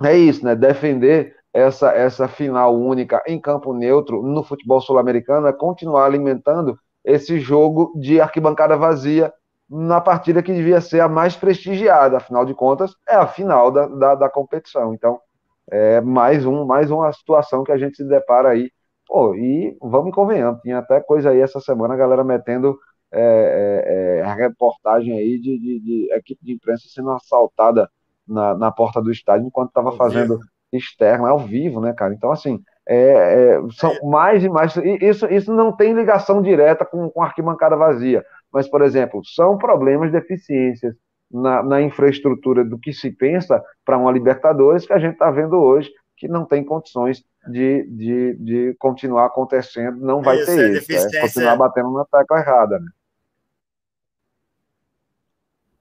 é isso, né? Defender essa, essa final única em campo neutro no futebol sul-americano é continuar alimentando esse jogo de arquibancada vazia na partida que devia ser a mais prestigiada, afinal de contas, é a final da, da, da, competição. Então, é mais, um, mais uma situação que a gente se depara aí. Pô, e vamos convenhando, tinha até coisa aí essa semana, a galera metendo é, é, é, reportagem aí de, de, de, equipe de imprensa sendo assaltada na, na porta do estádio enquanto estava fazendo vivo. externo, ao vivo, né, cara? Então, assim, é, é, são é. mais e mais. Isso, isso não tem ligação direta com, com arquibancada vazia mas, por exemplo, são problemas, deficiências na, na infraestrutura do que se pensa para uma Libertadores que a gente está vendo hoje que não tem condições de, de, de continuar acontecendo, não vai isso, ter é isso, é continuar batendo na tecla errada. Né?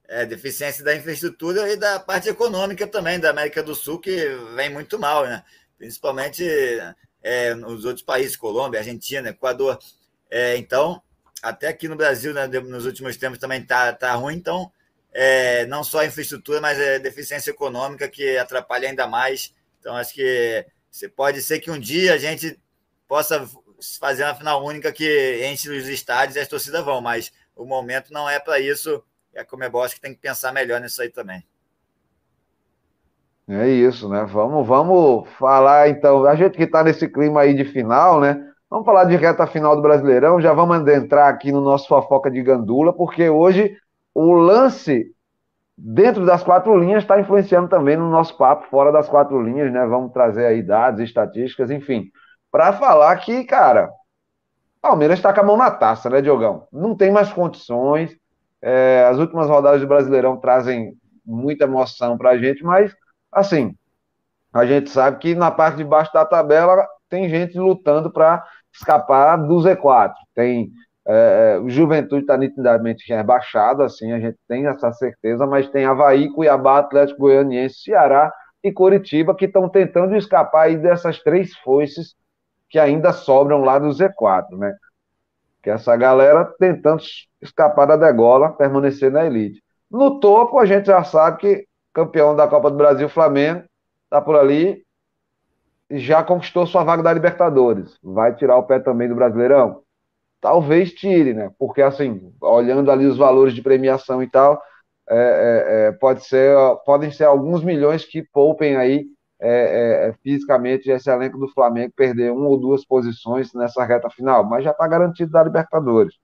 É, deficiência da infraestrutura e da parte econômica também da América do Sul, que vem muito mal, né? principalmente é, nos outros países, Colômbia, Argentina, Equador. É, então, até aqui no Brasil, né, nos últimos tempos também tá, tá ruim, então é, não só a infraestrutura, mas a deficiência econômica que atrapalha ainda mais. Então, acho que você pode ser que um dia a gente possa fazer uma final única que enche os estádios e as torcidas vão, mas o momento não é para isso. É a Comebol acho que tem que pensar melhor nisso aí também. É isso, né? Vamos, vamos falar então. A gente que está nesse clima aí de final, né? Vamos falar de reta final do Brasileirão, já vamos entrar aqui no nosso fofoca de gandula, porque hoje o lance dentro das quatro linhas está influenciando também no nosso papo fora das quatro linhas, né? Vamos trazer aí dados, estatísticas, enfim, para falar que, cara, Palmeiras está com a mão na taça, né, Diogão? Não tem mais condições. É, as últimas rodadas do Brasileirão trazem muita emoção para a gente, mas, assim, a gente sabe que na parte de baixo da tabela tem gente lutando para escapar do Z4. Tem é, é, o Juventude está nitidamente rebaixado, assim, a gente tem essa certeza, mas tem Havaí, Cuiabá, Atlético Goianiense, Ceará e Coritiba que estão tentando escapar aí dessas três foices que ainda sobram lá do Z4, né? Que essa galera tentando escapar da degola, permanecer na elite. No topo, a gente já sabe que campeão da Copa do Brasil, Flamengo, está por ali, já conquistou sua vaga da Libertadores. Vai tirar o pé também do Brasileirão? Talvez tire, né? Porque, assim, olhando ali os valores de premiação e tal, é, é, é pode ser, podem ser alguns milhões que poupem aí é, é, fisicamente esse elenco do Flamengo perder uma ou duas posições nessa reta final, mas já está garantido da Libertadores.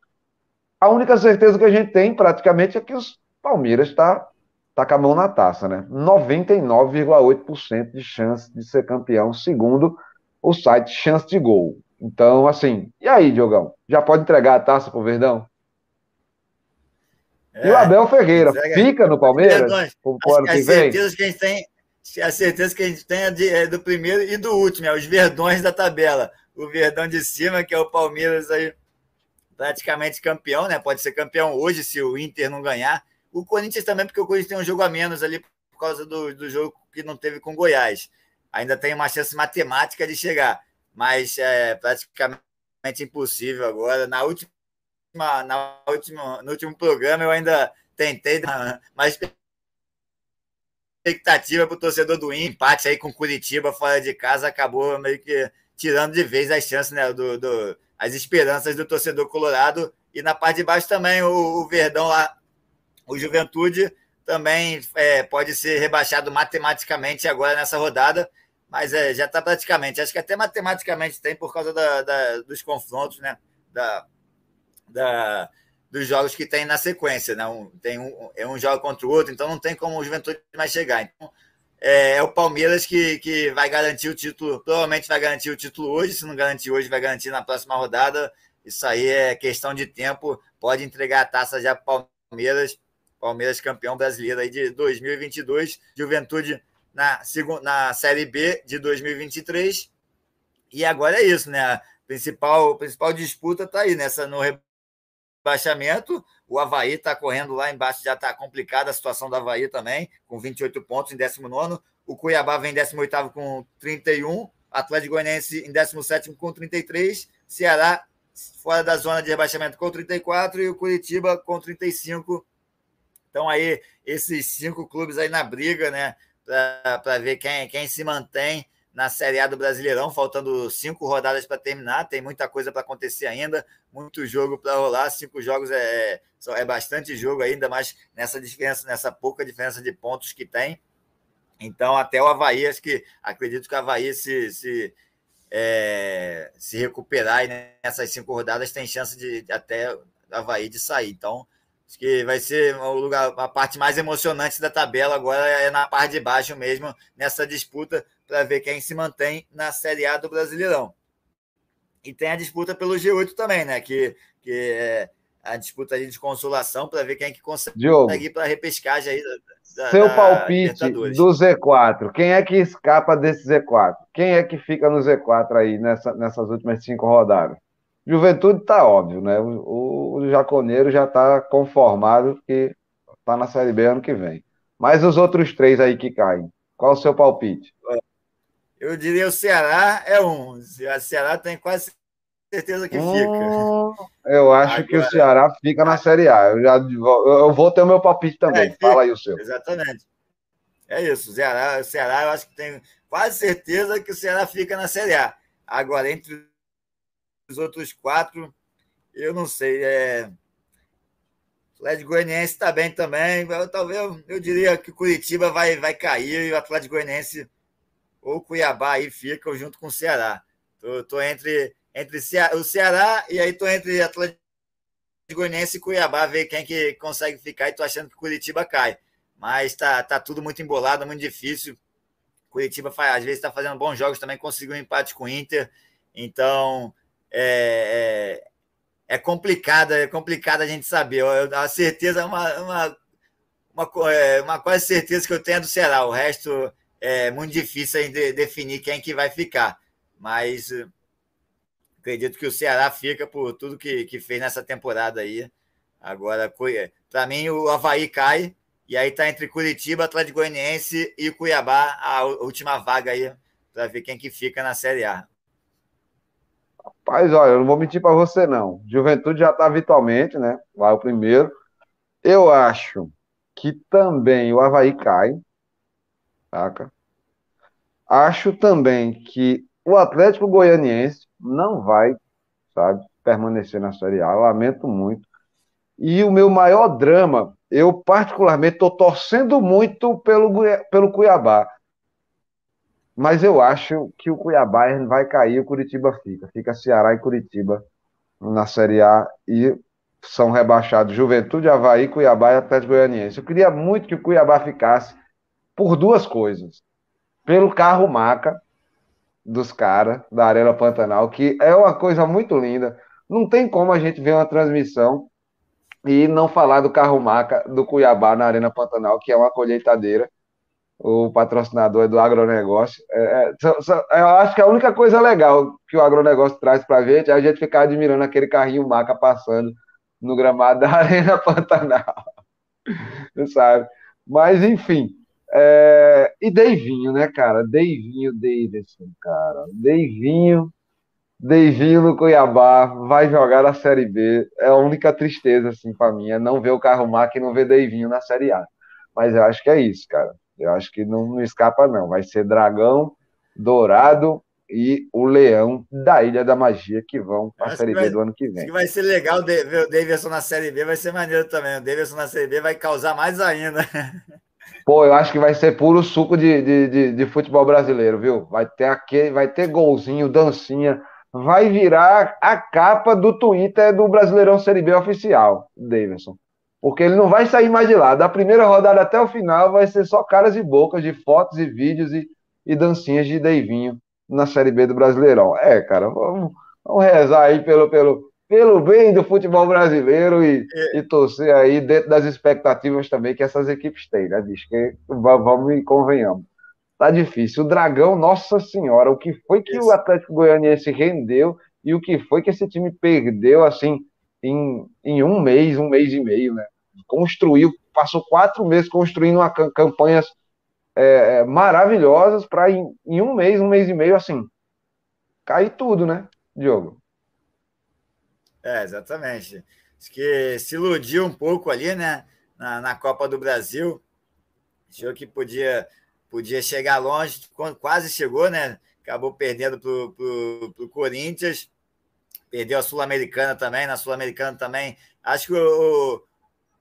A única certeza que a gente tem, praticamente, é que os Palmeiras está tá com a mão na taça, né? 99,8% de chance de ser campeão, segundo o site Chance de Gol. Então, assim, e aí, Diogão? Já pode entregar a taça pro Verdão? É, e o Abel Ferreira fica no Palmeiras? As, as certezas que a gente tem, a certeza que a gente tem é, de, é, do primeiro e do último, é os verdões da tabela. O verdão de cima, que é o Palmeiras aí, praticamente campeão, né? Pode ser campeão hoje se o Inter não ganhar. O Corinthians também, porque o Corinthians tem um jogo a menos ali por causa do, do jogo que não teve com Goiás. Ainda tem uma chance matemática de chegar, mas é praticamente impossível agora. Na última, na última, no último programa eu ainda tentei dar mais expectativa para o torcedor do empate aí com Curitiba fora de casa, acabou meio que tirando de vez as chances, né, do, do, as esperanças do torcedor colorado. E na parte de baixo também o, o Verdão lá, o Juventude também é, pode ser rebaixado matematicamente agora nessa rodada, mas é, já está praticamente. Acho que até matematicamente tem por causa da, da, dos confrontos, né? Da, da, dos jogos que tem na sequência. Né? Um, tem um, é um jogo contra o outro, então não tem como o Juventude mais chegar. Então, é, é, o Palmeiras que, que vai garantir o título, provavelmente vai garantir o título hoje, se não garantir hoje, vai garantir na próxima rodada. Isso aí é questão de tempo, pode entregar a taça já para o Palmeiras, Palmeiras campeão brasileiro aí de 2022, Juventude na, na Série B de 2023. E agora é isso, né? A principal, principal disputa está aí nessa no rebaixamento. O Havaí está correndo lá embaixo, já está complicada a situação do Havaí também, com 28 pontos em 19. O Cuiabá vem em 18 com 31. Atlético Goianiense em 17 com 33. Ceará fora da zona de rebaixamento com 34 e o Curitiba com 35. Então aí esses cinco clubes aí na briga, né, para ver quem, quem se mantém na Série A do Brasileirão, faltando cinco rodadas para terminar. Tem muita coisa para acontecer ainda, muito jogo para rolar. Cinco jogos é, é, é bastante jogo ainda, mas nessa diferença, nessa pouca diferença de pontos que tem. Então, até o Havaí, acho que acredito que o Havaí se, se, é, se recuperar nessas cinco rodadas tem chance de, até o Havaí de sair. Então, Acho que vai ser o lugar, a parte mais emocionante da tabela agora é na parte de baixo mesmo, nessa disputa, para ver quem se mantém na Série A do Brasileirão. E tem a disputa pelo G8 também, né? Que, que é a disputa de consolação para ver quem é que consegue Diogo, ir para a repescagem aí. Da, seu da palpite do Z4, quem é que escapa desse Z4? Quem é que fica no Z4 aí nessa, nessas últimas cinco rodadas? Juventude está óbvio, né? O, o Jaconeiro já está conformado que está na Série B ano que vem. Mas os outros três aí que caem, qual o seu palpite? Eu diria o Ceará é um. O Ceará tem quase certeza que hum, fica. Eu acho Agora, que o Ceará fica na Série A. Eu, já, eu vou ter o meu palpite também. É, Fala aí o seu. Exatamente. É isso. O Ceará, o Ceará, eu acho que tem quase certeza que o Ceará fica na Série A. Agora, entre os outros quatro, eu não sei. É... O Atlético Goianiense está bem também. Eu, talvez eu, diria que o Curitiba vai, vai cair e o Atlético Goianiense ou Cuiabá aí fica junto com o Ceará. Tô, tô entre, entre o Ceará e aí tô entre Atlético Goianiense e Cuiabá, ver quem que consegue ficar e tô achando que Curitiba cai. Mas tá, tá tudo muito embolado, muito difícil. Curitiba às vezes está fazendo bons jogos também, conseguiu um empate com o Inter. Então, é, é, é complicado, é complicado a gente saber. A certeza uma, uma, uma, é, uma quase certeza que eu tenho é do Ceará. O resto é muito difícil de definir quem que vai ficar. Mas eh, acredito que o Ceará fica por tudo que, que fez nessa temporada aí. Agora, para mim, o Havaí cai. E aí tá entre Curitiba, Atlético Goianiense e Cuiabá, a última vaga aí, para ver quem que fica na Série A. Rapaz, olha, eu não vou mentir para você, não. Juventude já está habitualmente, né? Lá o primeiro. Eu acho que também o Havaí cai. Saca? Acho também que o Atlético Goianiense não vai, sabe, permanecer na Série A. Lamento muito. E o meu maior drama, eu particularmente estou torcendo muito pelo, pelo Cuiabá. Mas eu acho que o Cuiabá vai cair, o Curitiba fica. Fica Ceará e Curitiba na Série A. E são rebaixados Juventude, Havaí, Cuiabá e Atlético Goianiense. Eu queria muito que o Cuiabá ficasse por duas coisas. Pelo carro maca dos caras da Arena Pantanal, que é uma coisa muito linda. Não tem como a gente ver uma transmissão e não falar do carro maca do Cuiabá na Arena Pantanal, que é uma colheitadeira. O patrocinador é do agronegócio. É, é, eu acho que a única coisa legal que o agronegócio traz para a gente é a gente ficar admirando aquele carrinho maca passando no gramado da [laughs] Arena Pantanal. Sabe? Mas, enfim. É... E Deivinho, né, cara? Deivinho, Davidson, cara. Deivinho, Deivinho no Cuiabá, vai jogar na Série B. É a única tristeza, assim, para mim, é não ver o carro Mac e não ver Deivinho na Série A. Mas eu acho que é isso, cara. Eu acho que não, não escapa, não. Vai ser Dragão, Dourado e o Leão da Ilha da Magia que vão para a Série B do ano que vem. Que vai ser legal ver o Davidson na Série B, vai ser maneiro também. O Davidson na Série B vai causar mais ainda. [laughs] Pô, eu acho que vai ser puro suco de, de, de, de futebol brasileiro, viu? Vai ter aquele, vai ter golzinho, dancinha, vai virar a capa do Twitter do Brasileirão Série B oficial, Davidson. Porque ele não vai sair mais de lá. Da primeira rodada até o final vai ser só caras e bocas de fotos e vídeos e, e dancinhas de Deivinho na Série B do Brasileirão. É, cara, vamos, vamos rezar aí pelo, pelo, pelo bem do futebol brasileiro e, é. e torcer aí dentro das expectativas também que essas equipes têm, né, bicho? Que vamos e convenhamos. Tá difícil. O Dragão, nossa senhora, o que foi que Isso. o Atlético Goianiense rendeu e o que foi que esse time perdeu, assim, em, em um mês, um mês e meio, né? Construiu, passou quatro meses construindo uma campanhas é, é, maravilhosas para em, em, um mês, um mês e meio, assim, cair tudo, né, Diogo? É, exatamente. Acho que se iludiu um pouco ali, né, na, na Copa do Brasil. Achou que podia, podia chegar longe, quase chegou, né? Acabou perdendo para o Corinthians, perdeu a Sul-Americana também. Na Sul-Americana também, acho que o,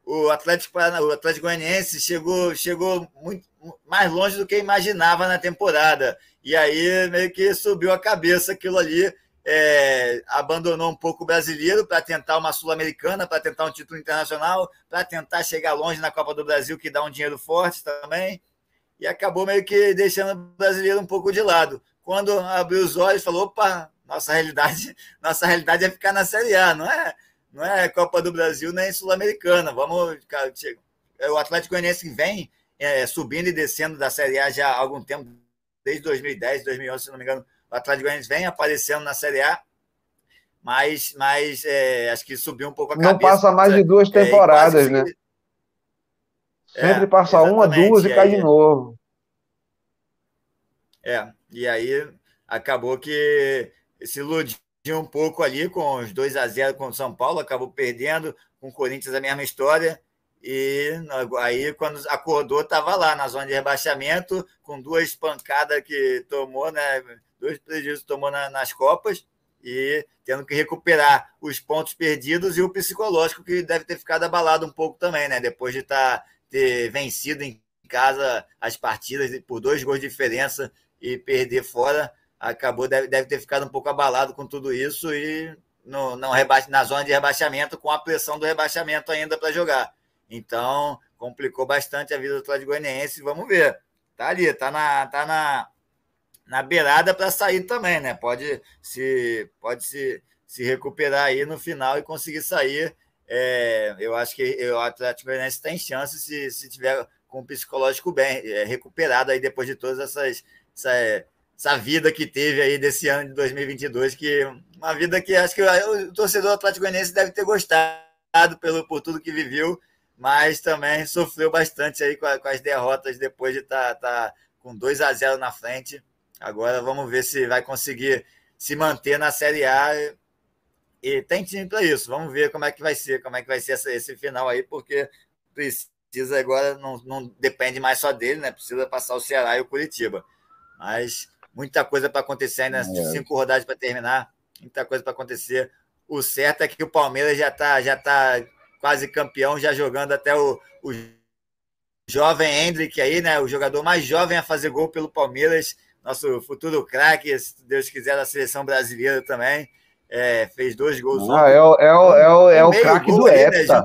o Atlético, o Atlético Goianiense chegou, chegou muito mais longe do que imaginava na temporada. E aí meio que subiu a cabeça aquilo ali, é, abandonou um pouco o brasileiro para tentar uma Sul-Americana, para tentar um título internacional, para tentar chegar longe na Copa do Brasil, que dá um dinheiro forte também. E acabou meio que deixando o brasileiro um pouco de lado. Quando abriu os olhos, falou: opa, nossa realidade, [laughs] nossa realidade é ficar na Série A, não é? Não é Copa do Brasil nem Sul-Americana. Vamos, cara, o Atlético Goianiense vem é, subindo e descendo da Série A já há algum tempo, desde 2010, 2011, se não me engano. O Atlético Goianiense vem aparecendo na Série A, mas, mas é, acho que subiu um pouco a cabeça. Não passa mais de duas é, temporadas, é, né? Sempre passa uma, duas e, e cai aí, de novo. É, e aí acabou que se iludiu um pouco ali com os 2 a 0 com o São Paulo, acabou perdendo, com o Corinthians a mesma história. E aí, quando acordou, estava lá na zona de rebaixamento, com duas pancadas que tomou, né? Dois prejuízos tomou na, nas Copas e tendo que recuperar os pontos perdidos e o psicológico que deve ter ficado abalado um pouco também, né? Depois de tá, ter vencido em casa as partidas por dois gols de diferença e perder fora, acabou, deve, deve ter ficado um pouco abalado com tudo isso e no, não rebaixa, na zona de rebaixamento, com a pressão do rebaixamento ainda para jogar. Então, complicou bastante a vida do Atlético Goianiense. Vamos ver. Tá ali, tá na, tá na, na beirada para sair também, né? Pode se, pode se, se recuperar aí no final e conseguir sair. É, eu acho que o Atlético Goianiense tem chance se, se tiver com o psicológico bem é, recuperado aí depois de todas essas, essas essa vida que teve aí desse ano de 2022, que uma vida que acho que o torcedor Atlético Goianiense deve ter gostado pelo, por tudo que viveu, mas também sofreu bastante aí com, a, com as derrotas depois de estar tá, tá com 2 a 0 na frente. Agora vamos ver se vai conseguir se manter na Série A. E, e tem time para isso. Vamos ver como é que vai ser, como é que vai ser essa, esse final aí, porque precisa agora, não, não depende mais só dele, né? Precisa passar o Ceará e o Curitiba. Mas muita coisa para acontecer ainda, é. cinco rodadas para terminar, muita coisa para acontecer. O certo é que o Palmeiras já está já tá quase campeão, já jogando até o, o jovem Hendrick aí, né? O jogador mais jovem a fazer gol pelo Palmeiras, nosso futuro craque, se Deus quiser, da seleção brasileira também. é, fez dois gols. Ah, é o, é o, é o, é o craque do ali, Hepta.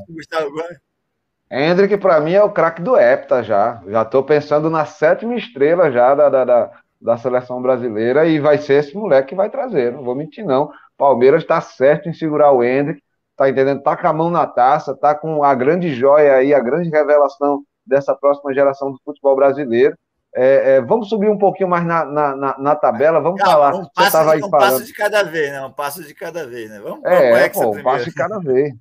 Né, Hendrick, para mim, é o craque do Hepta já. Já estou pensando na sétima estrela já da, da, da, da, seleção brasileira e vai ser esse moleque que vai trazer. Não vou mentir, não. Palmeiras está certo em segurar o Hendrick, tá entendendo? Tá com a mão na taça, tá com a grande joia aí, a grande revelação dessa próxima geração do futebol brasileiro. É, é, vamos subir um pouquinho mais na, na, na, na tabela, vamos Calma, falar. Um passo, de, um passo de cada vez, né? Um passo de cada vez, né? Vamos, vamos é, pô, um passo de cada vez.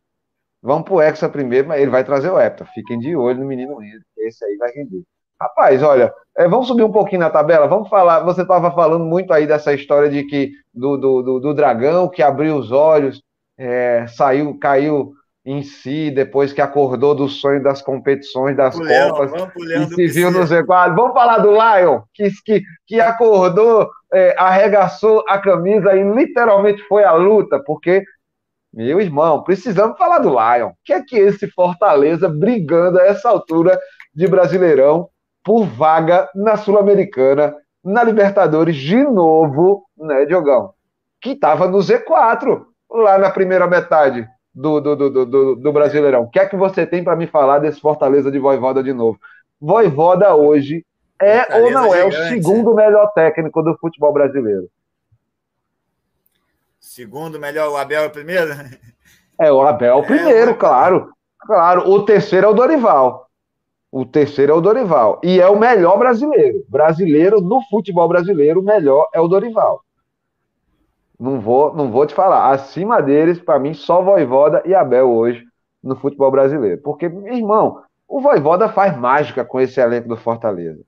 Vamos pro Hexa primeiro, mas ele vai trazer o Hepta. Fiquem de olho no menino Henrique, esse aí vai render. Rapaz, olha, é, vamos subir um pouquinho na tabela, vamos falar. Você estava falando muito aí dessa história de que do, do, do, do dragão que abriu os olhos, é, saiu, caiu em si, depois que acordou do sonho das competições, das Copas, e se viu no Z4. Vamos falar do Lion, que, que, que acordou, é, arregaçou a camisa e literalmente foi à luta, porque, meu irmão, precisamos falar do Lion. O que é que esse Fortaleza brigando a essa altura de Brasileirão por vaga na Sul-Americana, na Libertadores de novo, né, Diogão? Que estava no Z4 lá na primeira metade do, do, do, do, do Brasileirão. O que é que você tem para me falar desse Fortaleza de Voivoda de novo? Voivoda hoje é Fortaleza ou não é gigante. o segundo melhor técnico do futebol brasileiro? Segundo melhor, o Abel é o primeiro? É, o Abel é o primeiro, é, claro. Claro, o terceiro é o Dorival. O terceiro é o Dorival. E é o melhor brasileiro. Brasileiro, no futebol brasileiro, o melhor é o Dorival. Não vou, não vou te falar. Acima deles, para mim, só Voivoda e Abel hoje no futebol brasileiro. Porque, irmão, o Voivoda faz mágica com esse elenco do Fortaleza.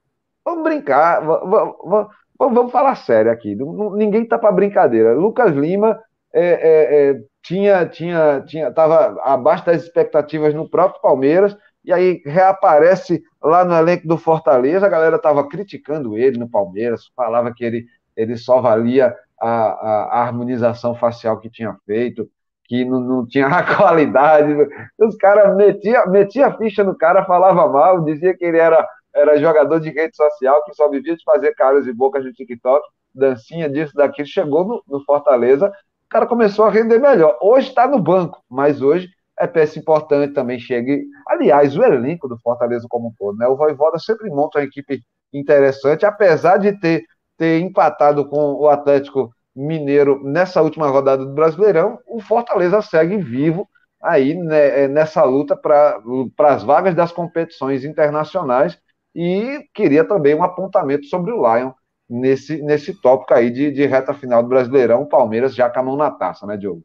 Vamos brincar, vamos, vamos, vamos falar sério aqui. Ninguém tá para brincadeira. Lucas Lima é, é, é, tinha, tinha, tinha, tava abaixo das expectativas no próprio Palmeiras e aí reaparece lá no elenco do Fortaleza. A galera tava criticando ele no Palmeiras, falava que ele, ele só valia a, a, a harmonização facial que tinha feito, que não, não tinha [laughs] a qualidade. Os caras metiam metia a ficha no cara, falava mal, dizia que ele era, era jogador de rede social, que só vivia de fazer caras e bocas de TikTok, dancinha disso, daquilo. Chegou no, no Fortaleza, o cara começou a render melhor. Hoje está no banco, mas hoje é peça importante também. Chega. Aliás, o elenco do Fortaleza como um todo, né? O Voivoda sempre monta uma equipe interessante, apesar de ter ter empatado com o Atlético Mineiro nessa última rodada do Brasileirão, o Fortaleza segue vivo aí né, é, nessa luta para as vagas das competições internacionais e queria também um apontamento sobre o Lion nesse, nesse tópico aí de, de reta final do Brasileirão, Palmeiras já com a mão na taça, né, Diogo?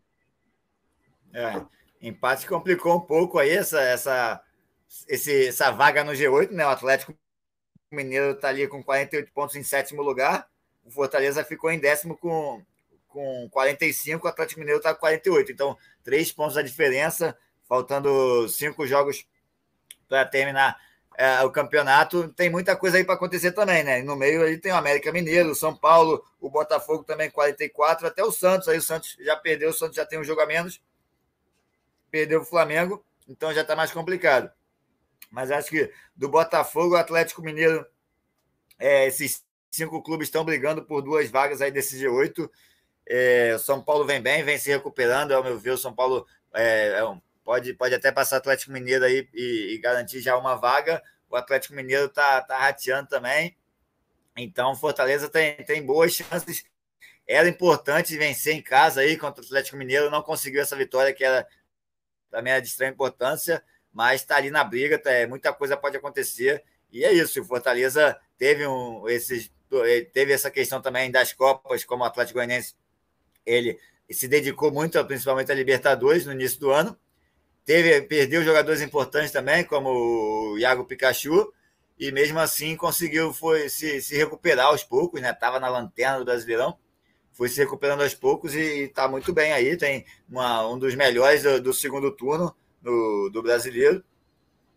É, empate complicou um pouco aí essa, essa, esse, essa vaga no G8, né? O Atlético Mineiro está ali com 48 pontos em sétimo lugar. O Fortaleza ficou em décimo com, com 45, o Atlético Mineiro está com 48. Então, três pontos a diferença, faltando cinco jogos para terminar é, o campeonato. Tem muita coisa aí para acontecer também, né? No meio ali tem o América Mineiro, o São Paulo, o Botafogo também 44, até o Santos. Aí o Santos já perdeu, o Santos já tem um jogo a menos. Perdeu o Flamengo, então já está mais complicado. Mas acho que do Botafogo, o Atlético Mineiro, é, esses cinco clubes estão brigando por duas vagas aí desse G8. É, São Paulo vem bem, vem se recuperando, ao meu ver, o São Paulo é, é pode, pode até passar Atlético Mineiro aí e, e, garantir já uma vaga. O Atlético Mineiro tá, tá rateando também. Então, Fortaleza tem, tem boas chances. Era importante vencer em casa aí contra o Atlético Mineiro, não conseguiu essa vitória que era também era de extrema importância mas está ali na briga, tá, é, muita coisa pode acontecer. E é isso, o Fortaleza teve, um, esses, eh, teve essa questão também das Copas, como o Atlético Goianiense, ele se dedicou muito, principalmente a Libertadores, no início do ano. Teve, perdeu jogadores importantes também, como o Iago Pikachu, e mesmo assim conseguiu foi, se, se recuperar aos poucos, né? Estava na lanterna do Brasileirão, foi se recuperando aos poucos e está muito bem aí. Tem uma, um dos melhores do, do segundo turno do, do brasileiro.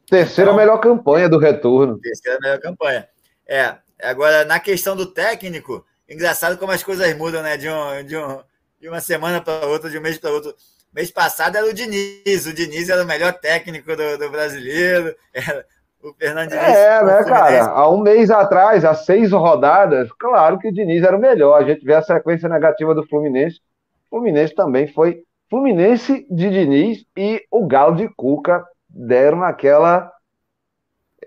Terceira então, melhor campanha do retorno. Terceira melhor campanha. É, agora, na questão do técnico, engraçado como as coisas mudam, né? De, um, de, um, de uma semana para outra, de um mês para outro. Mês passado era o Diniz, o Diniz era o melhor técnico do, do brasileiro, era o Fernando Diniz. É, né, cara? Há um mês atrás, há seis rodadas, claro que o Diniz era o melhor. A gente vê a sequência negativa do Fluminense Fluminense também foi Fluminense de Diniz e o Galo de Cuca deram aquela.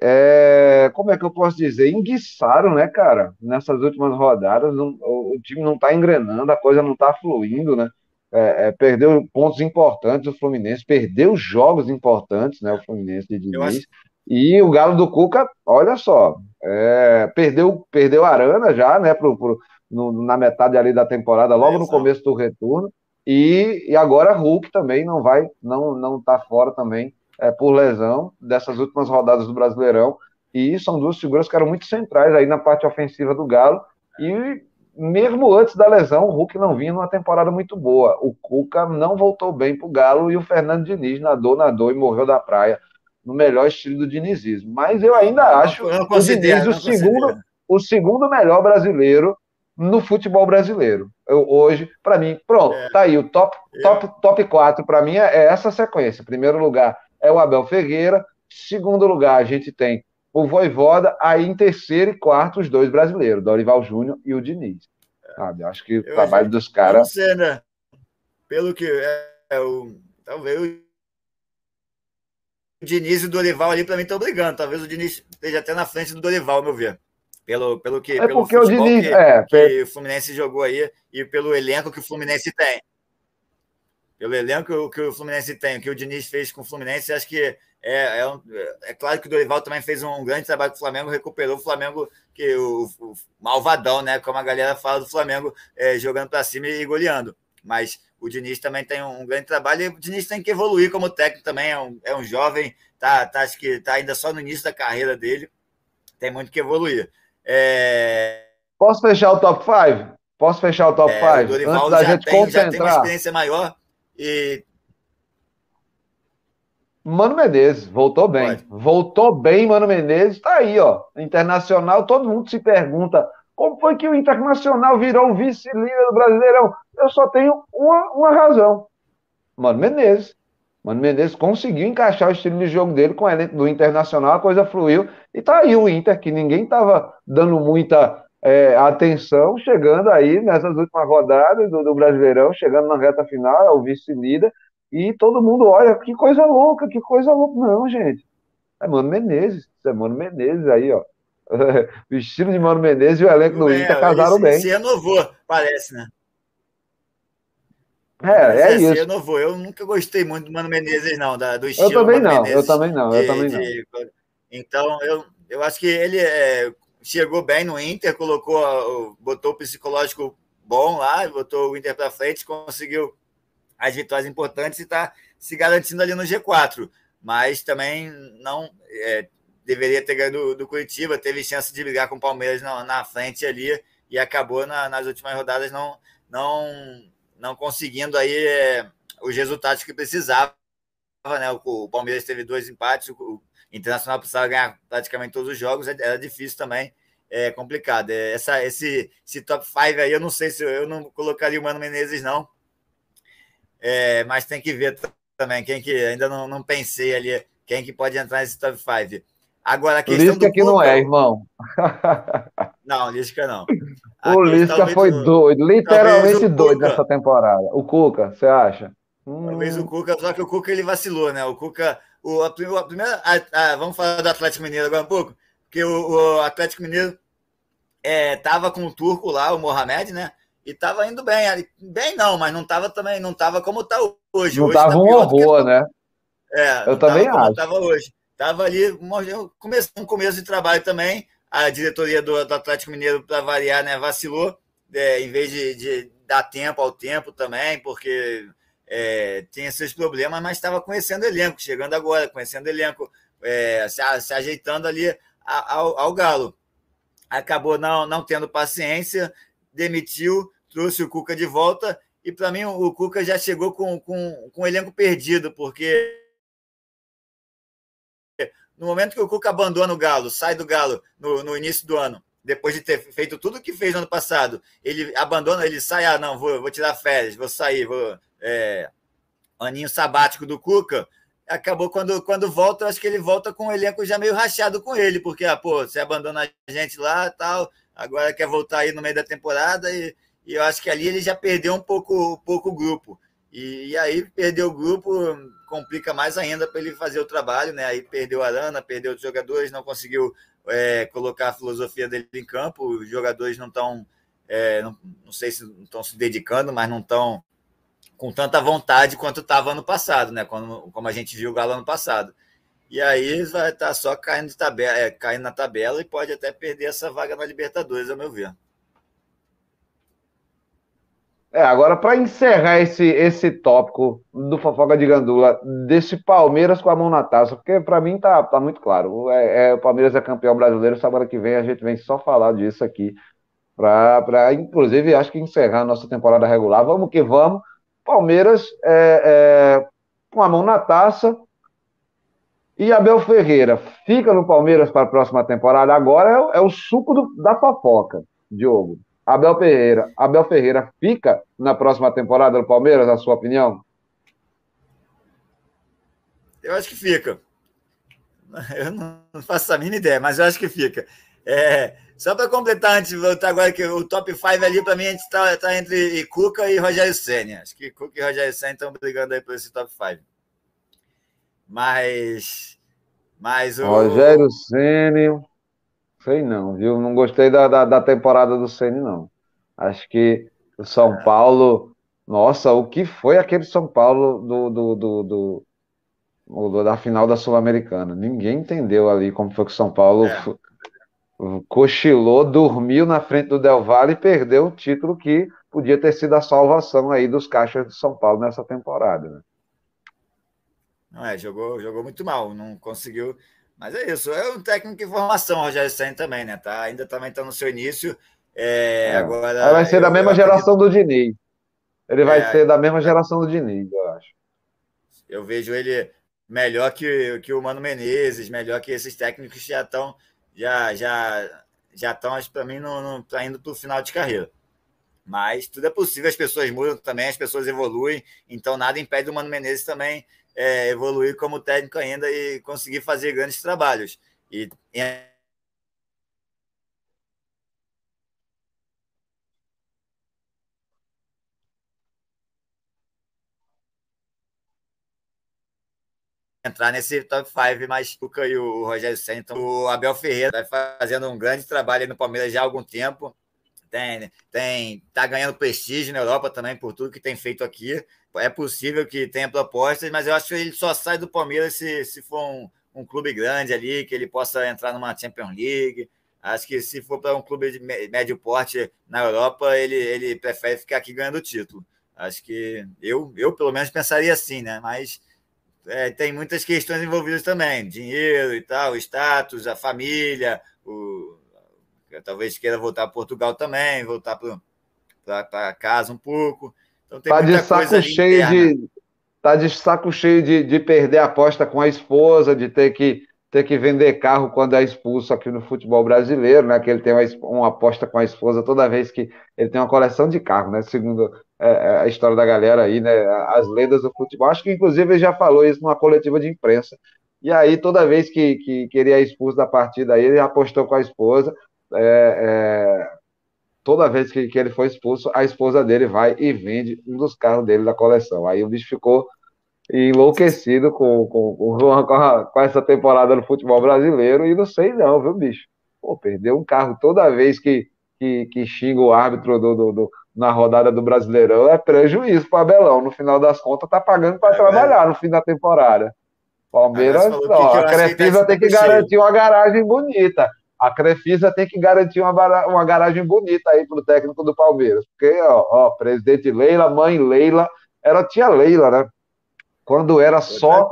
É, como é que eu posso dizer? Enguiçaram, né, cara? Nessas últimas rodadas, não, o, o, time não está engrenando, a coisa não está fluindo, né? É, é, perdeu pontos importantes o Fluminense, perdeu jogos importantes, né? O Fluminense de Diniz. Acho... E o Galo do Cuca, olha só, é, perdeu, perdeu Arana já, né? Pro, pro, no, na metade ali da temporada, logo no começo do retorno. E, e agora Hulk também não vai, não não está fora também é, por lesão dessas últimas rodadas do Brasileirão. E são duas figuras que eram muito centrais aí na parte ofensiva do Galo. E mesmo antes da lesão, o Hulk não vinha numa temporada muito boa. O Cuca não voltou bem para o Galo e o Fernando Diniz nadou, nadou e morreu da praia no melhor estilo do dinizismo. Mas eu ainda acho não o Diniz o segundo, o segundo melhor brasileiro no futebol brasileiro. Eu, hoje, para mim, pronto, é. tá aí o top, top, top 4 para mim é, é essa sequência. Primeiro lugar é o Abel Ferreira, segundo lugar a gente tem o Voivoda, aí em terceiro e quarto os dois brasileiros, Dorival Júnior e o Diniz. Sabe? Acho que o Eu trabalho dos caras. Né? Pelo que é, é o talvez o Diniz e o Dorival ali para mim estão brigando. Talvez o Diniz esteja até na frente do Dorival, ao meu ver. Pelo, pelo que, é pelo porque o Diniz, que, é, que o Fluminense jogou aí e pelo elenco que o Fluminense tem. Pelo elenco que o Fluminense tem, o que o Diniz fez com o Fluminense, acho que é, é, um, é claro que o Dorival também fez um grande trabalho com o Flamengo, recuperou o Flamengo, que o, o malvadão, né? Como a galera fala do Flamengo, é, jogando para cima e goleando. Mas o Diniz também tem um, um, grande trabalho e o Diniz tem que evoluir como técnico também. É um, é um jovem, tá, tá, acho que está ainda só no início da carreira dele, tem muito que evoluir. É... Posso fechar o top 5? Posso fechar o top 5? É, Antes da gente tem, concentrar. já tem uma experiência maior e. Mano Menezes, voltou bem. Pode. Voltou bem, Mano Menezes. Tá aí, ó. Internacional, todo mundo se pergunta como foi que o Internacional virou vice-líder do Brasileirão? Eu só tenho uma, uma razão. Mano Menezes. Mano Menezes conseguiu encaixar o estilo de jogo dele com o elenco do Internacional, a coisa fluiu. E tá aí o Inter, que ninguém estava dando muita é, atenção, chegando aí nessas últimas rodadas do, do, Brasileirão, chegando na reta final, é o vice-líder. E todo mundo olha, que coisa louca, que coisa louca. Não, gente. É Mano Menezes, é Mano Menezes aí, ó. [laughs] o estilo de Mano Menezes e o elenco do Inter casaram bem. Se renovou, parece, né? É, é, é isso. Eu não vou. Eu nunca gostei muito do Mano Menezes, não, da, do estilo. Eu também não, Menezes, eu também não, eu de, também não. De, então, eu, eu acho que ele é, chegou bem no Inter, colocou, botou o psicológico bom lá, botou o Inter para frente, conseguiu as vitórias importantes e está se garantindo ali no G4. Mas também não é, deveria ter ganho do, do, Curitiba, teve chance de brigar com o Palmeiras na, na frente ali e acabou na, nas últimas rodadas não, não não conseguindo aí é, os resultados que precisava. Né? O, o, Palmeiras teve dois empates, o, Internacional precisava ganhar praticamente todos os jogos, era difícil também, é complicado. É, essa, esse, esse top 5 aí, eu não sei se eu, eu não colocaria o Mano Menezes, não. É, mas tem que ver também quem que ainda não, não pensei ali, quem que pode entrar nesse top 5. Agora, a questão Lisca do que não é, irmão. [laughs] Não, Lisca não. o Lisca foi do... doido, literalmente doido nessa temporada. O Cuca, você acha? Talvez hum. o Cuca, só que o Cuca ele vacilou, né? O Cuca, o, a, a primeira. A, a, vamos falar do Atlético Mineiro agora um pouco, porque o, o Atlético Mineiro é, tava com o turco lá, o Mohamed, né? E tava indo bem. Bem não, mas não tava também, não tava como tá hoje. Não hoje tava tá um horror, né? É, eu também acho. Tava hoje. Tava ali, um começo de trabalho também. A diretoria do, do Atlético Mineiro, para variar, né, vacilou, é, em vez de, de, dar tempo ao tempo também, porque é, tinha seus problemas, mas estava conhecendo o elenco, chegando agora, conhecendo o elenco, é, se, se, ajeitando ali ao, ao Galo. Acabou não, não tendo paciência, demitiu, trouxe o Cuca de volta, e para mim o Cuca já chegou com, com, com o elenco perdido, porque no momento que o Cuca abandona o Galo, sai do Galo no, no início do ano, depois de ter feito tudo o que fez no ano passado, ele abandona, ele sai, ah, não, vou, vou tirar férias, vou sair, vou. É, aninho sabático do Cuca. Acabou quando, quando volta, eu acho que ele volta com o elenco já meio rachado com ele, porque, ah, pô, você abandona a gente lá tal, agora quer voltar aí no meio da temporada e, e eu acho que ali ele já perdeu um pouco, um pouco o grupo. E, e aí perdeu o grupo complica mais ainda para ele fazer o trabalho, né? Aí perdeu a Arana, perdeu os jogadores, não conseguiu é, colocar a filosofia dele em campo, os jogadores não estão, é, não, não, sei se estão se dedicando, mas não estão com tanta vontade quanto estava ano passado, né? Como, como a gente viu o Galo ano passado. E aí vai estar tá só caindo, tabela, é, caindo na tabela e pode até perder essa vaga na Libertadores, ao meu ver. É, agora, para encerrar esse, esse tópico do Fofoca de Gandula, desse Palmeiras com a mão na taça, porque para mim tá, tá muito claro. É, é, o Palmeiras é campeão brasileiro, semana que vem a gente vem só falar disso aqui, para, inclusive, acho que encerrar a nossa temporada regular. Vamos que vamos. Palmeiras é, é, com a mão na taça. E Abel Ferreira fica no Palmeiras para a próxima temporada. Agora é, é o suco do, da fofoca, Diogo. Abel Ferreira, Abel Ferreira fica na próxima temporada do Palmeiras, na sua opinião? Eu acho que fica. [laughs] Eu não faço a mínima ideia, mas eu acho que fica. É, só para completar, antes de voltar agora, que o top 5 ali, para mim, a gente está tá entre Cuca e Rogério Senna. Acho que Cuca e Rogério Senna estão brigando aí por esse top 5. Mas. Mas o. Rogério Senna. Sei não, viu? Não gostei da, da, da temporada do Ceni não. Acho que o São é. Paulo. Nossa, o que foi aquele São Paulo do, do, do, do da final da Sul-Americana? Ninguém entendeu ali como foi que o São Paulo é. cochilou, dormiu na frente do Del Valle e perdeu o título que podia ter sido a salvação aí dos caixas de São Paulo nessa temporada. Né? Não é, jogou, jogou muito mal, não conseguiu mas é isso, é um técnico em formação, Rogério Senna também, né? Tá, ainda também está no seu início. É, é. Agora, vai ser da mesma geração acredito... do Diniz. Ele vai é, ser da mesma geração do Diniz, eu acho. Eu vejo ele melhor que, que o Mano Menezes, melhor que esses técnicos que já estão já já já estão, para mim, não tá indo para o final de carreira. Mas tudo é possível, as pessoas mudam também, as pessoas evoluem, então nada impede o Mano Menezes também é, evoluir como técnico ainda e conseguir fazer grandes trabalhos. E, entrar nesse top 5, mas o e o Rogério Senna, então, o Abel Ferreira vai fazendo um grande trabalho no Palmeiras já há algum tempo. Tem, tem, tá ganhando prestígio na Europa também por tudo que tem feito aqui é possível que tenha propostas, mas eu acho que ele só sai do Palmeiras se, se for um, um clube grande ali, que ele possa entrar numa Champions League. Acho que se for para um clube de médio porte na Europa, ele, ele prefere ficar aqui ganhando título. Acho que eu, eu pelo menos pensaria assim, né? Mas é, tem muitas questões envolvidas também: dinheiro e tal, status, a família, o, talvez queira voltar para Portugal também, voltar para casa um pouco. Então, tá de saco cheio de tá de saco cheio de, de perder a aposta com a esposa, de ter que ter que vender carro quando é expulso aqui no futebol brasileiro, né? Que ele tem uma, uma aposta com a esposa toda vez que ele tem uma coleção de carro, né? Segundo é, é, a história da galera aí, né? As lendas do futebol. Acho que inclusive ele já falou isso numa coletiva de imprensa. E aí, toda vez que, que queria expulso da partida, aí, ele apostou com a esposa. É, é toda vez que, que ele foi expulso, a esposa dele vai e vende um dos carros dele da coleção. Aí o bicho ficou enlouquecido com, com, com, a, com, essa temporada no futebol brasileiro e não sei não, viu, bicho? Pô, perdeu um carro toda vez que, que, que xinga o árbitro do, do, do, na rodada do Brasileirão é prejuízo para Abelão. No final das contas, tá pagando para é trabalhar no fim da temporada. Palmeiras, não, a Crefisa tem que garantir uma garagem bonita a Crefisa tem que garantir uma, uma garagem bonita aí para o técnico do Palmeiras. Porque, ó, ó, presidente Leila, mãe Leila, ela tinha Leila, né? Quando era só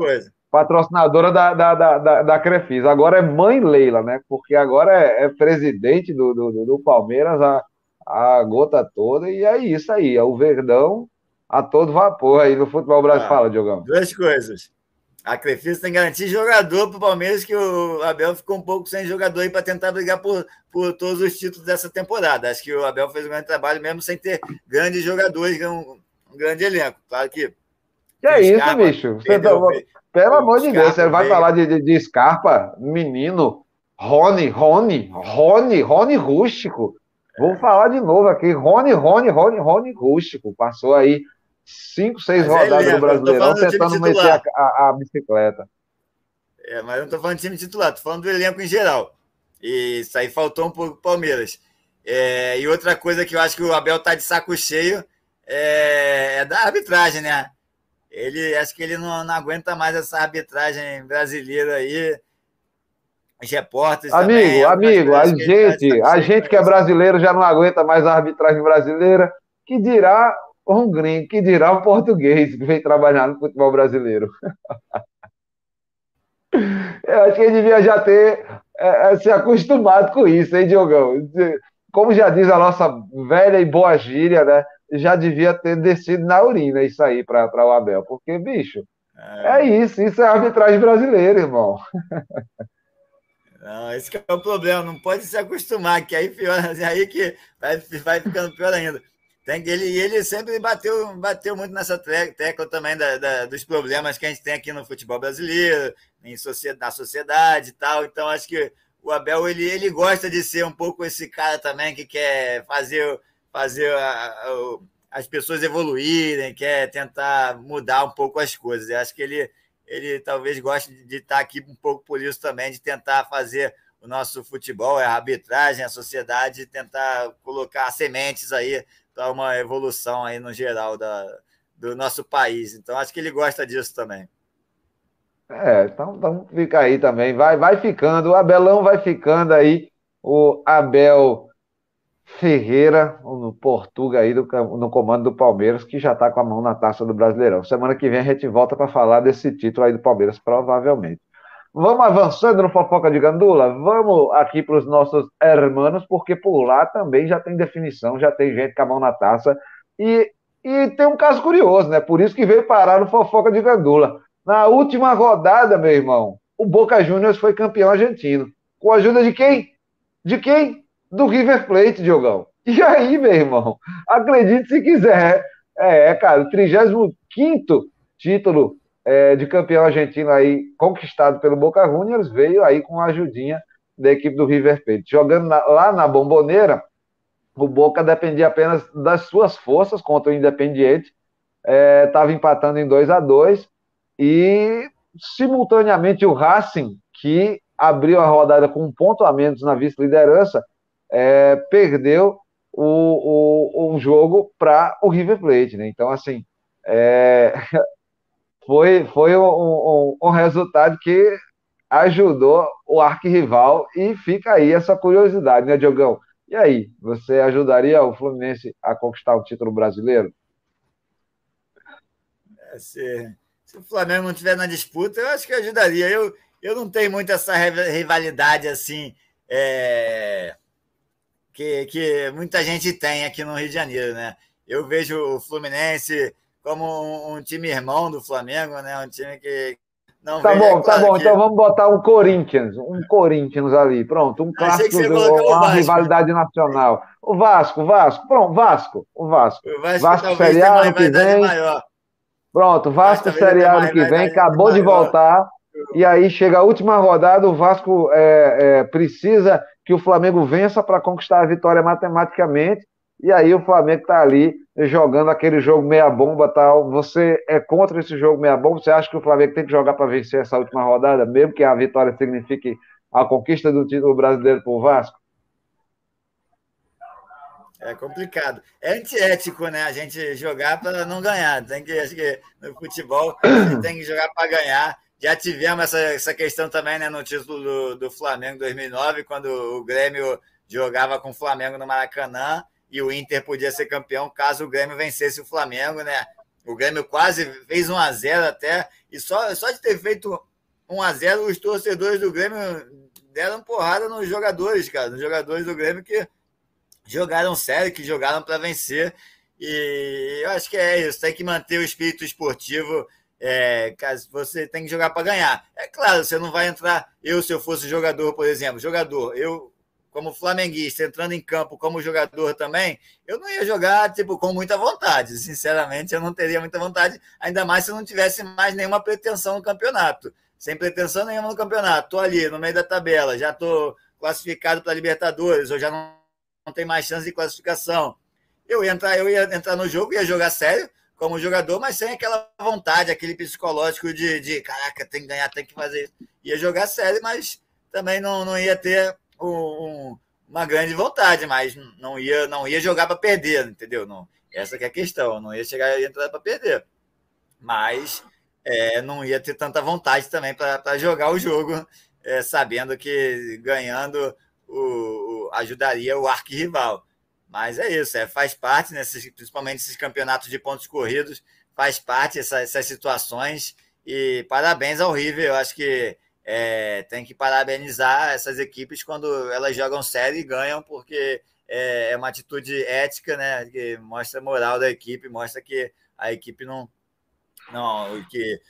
patrocinadora da, da, da, da, Crefisa. Agora é mãe Leila, né? Porque agora é, é presidente do, do, do Palmeiras a, a gota toda, e é isso aí, é o Verdão a todo vapor aí no futebol brasileiro. Ah, Fala, Diogão. Duas coisas. A Crefisa tem que garantir jogador para o Palmeiras, que o Abel ficou um pouco sem jogador aí para tentar brigar por, por todos os títulos dessa temporada. Acho que o Abel fez um grande trabalho mesmo sem ter grandes jogadores, um, um grande elenco. Claro que. Que é isso, Scarpa, bicho? Tá, pelo amor de Deus, você vai falar de, de, de, Scarpa, menino, Rony, Rony, Rony, Rony rústico. Vou falar de novo aqui. Rony, Rony, Rony, Rony Rústico. Passou aí cinco, seis mas rodadas do Brasileirão tentando meter a, a, a, bicicleta. É, mas eu não estou falando de time titular, estou falando do elenco em geral. E isso aí faltou um pouco o Palmeiras. É, e outra coisa que eu acho que o Abel tá de saco cheio é, é da arbitragem, né? Ele acho que ele não, não aguenta mais essa arbitragem brasileira aí. Os repórteres amigo, também, amigo, a gente, a gente que é brasileiro já não aguenta mais a arbitragem brasileira. Que dirá um gringo, que dirá um português que vem trabalhar no futebol brasileiro. [laughs] Eu acho que ele devia já ter é, é, se acostumado com isso, hein, Diogão? Como já diz a nossa velha e boa gíria, né? Já devia ter descido na urina isso aí para o Abel, porque, bicho, é... é isso, isso é arbitragem brasileira, irmão. [laughs] Não, esse é o problema, não pode se acostumar, que aí, pior, aí que vai, vai ficando pior ainda. Tem ele, ele sempre bateu, bateu muito nessa tecla também da, da, dos problemas que a gente tem aqui no futebol brasileiro, em sociedade, na sociedade e tal. Então, acho que o Abel ele, ele gosta de ser um pouco esse cara também que quer fazer, fazer a, a, as pessoas evoluírem, quer tentar mudar um pouco as coisas. Eu acho que ele, ele talvez goste de estar aqui um pouco por isso também, de tentar fazer o nosso futebol, a arbitragem, a sociedade, tentar colocar sementes aí para uma evolução aí no geral da, do nosso país. Então, acho que ele gosta disso também. É, então, então fica aí também. Vai, vai ficando, o Abelão vai ficando aí, o Abel Ferreira, no Portugal aí, do, no comando do Palmeiras, que já está com a mão na taça do Brasileirão. Semana que vem a gente volta para falar desse título aí do Palmeiras, provavelmente. Vamos avançando no Fofoca de Gandula? Vamos aqui para os nossos hermanos, porque por lá também já tem definição, já tem gente com a mão na taça. E, e tem um caso curioso, né? Por isso que veio parar no Fofoca de Gandula. Na última rodada, meu irmão, o Boca Juniors foi campeão argentino. Com a ajuda de quem? De quem? Do River Plate, Diogão. E aí, meu irmão? Acredite se quiser. É, cara, o 35 título é, de campeão argentino aí, conquistado pelo Boca Juniors, veio aí com a ajudinha da equipe do River Plate. Jogando na, lá na Bomboneira, o Boca dependia apenas das suas forças contra o Independiente, estava é, empatando em 2 a 2 e, simultaneamente, o Racing, que abriu a rodada com um ponto a menos na vice-liderança, é, perdeu o, o, o jogo para o River Plate. Né? Então, assim, é, [laughs] foi, foi um, um, um, resultado que ajudou o arquirrival e fica aí essa curiosidade, né, Diogão? E aí, você ajudaria o Fluminense a conquistar o título brasileiro? É, se, se o Flamengo não estiver na disputa, eu acho que ajudaria. Eu, eu não tenho muito essa rivalidade assim é, que, que muita gente tem aqui no Rio de Janeiro, né? Eu vejo o Fluminense como um, um time irmão do Flamengo, né? Um time que, não tá bom, tá bom. Que... Então vamos botar um Corinthians, um Corinthians ali, pronto, um clássico, uma rivalidade nacional. O Vasco, o Vasco, pronto, Vasco, o Vasco. O Vasco, Vasco Série A ano que vem. Pronto, Vasco Série A ano que vem, acabou de voltar. E aí chega a última rodada, o Vasco é, é, precisa que o Flamengo vença para conquistar a vitória matematicamente. E aí o Flamengo está ali jogando aquele jogo meia bomba tal. Você é contra esse jogo meia bomba? Você acha que o Flamengo tem que jogar para vencer essa última rodada, mesmo que a vitória signifique a conquista do título brasileiro para o Vasco? É complicado. É antiético, né? A gente jogar para não ganhar. Tem que, acho que no futebol tem que jogar para ganhar. Já tivemos essa, essa questão também né, no título do, do Flamengo 2009, quando o Grêmio jogava com o Flamengo no Maracanã e o Inter podia ser campeão caso o Grêmio vencesse o Flamengo, né? O Grêmio quase fez 1 a 0 até, e só, só de ter feito 1 a 0 os torcedores do Grêmio deram porrada nos jogadores, cara, nos jogadores do Grêmio que jogaram sério, que jogaram para vencer. E eu acho que é isso, tem que manter o espírito esportivo. É, você tem que jogar para ganhar. É claro, você não vai entrar. Eu, se eu fosse jogador, por exemplo, jogador, eu, como flamenguista, entrando em campo como jogador também, eu não ia jogar tipo com muita vontade. Sinceramente, eu não teria muita vontade, ainda mais se eu não tivesse mais nenhuma pretensão no campeonato. Sem pretensão nenhuma no campeonato. Tô ali no meio da tabela, já tô classificado para Libertadores, ou já não não tem mais chance de classificação. Eu ia entrar, eu ia entrar no jogo, ia jogar sério como jogador, mas sem aquela vontade, aquele psicológico de, de caraca, tem que ganhar, tem que fazer. Ia jogar sério, mas também não, não ia ter um, uma grande vontade, mas não ia, não ia jogar para perder, entendeu? Não, essa é a questão, não ia chegar e entrar para perder. Mas é, não ia ter tanta vontade também para jogar o jogo, é, sabendo que ganhando o, o, ajudaria o arquirrival. Mas é isso, é, faz parte, nesses, principalmente esses campeonatos de pontos corridos, faz parte essa, essas situações. E parabéns ao River, eu acho que é, tem que parabenizar essas equipes quando elas jogam sério e ganham, porque é, é uma atitude ética, né? Que mostra a moral da equipe, mostra que a equipe não, não, que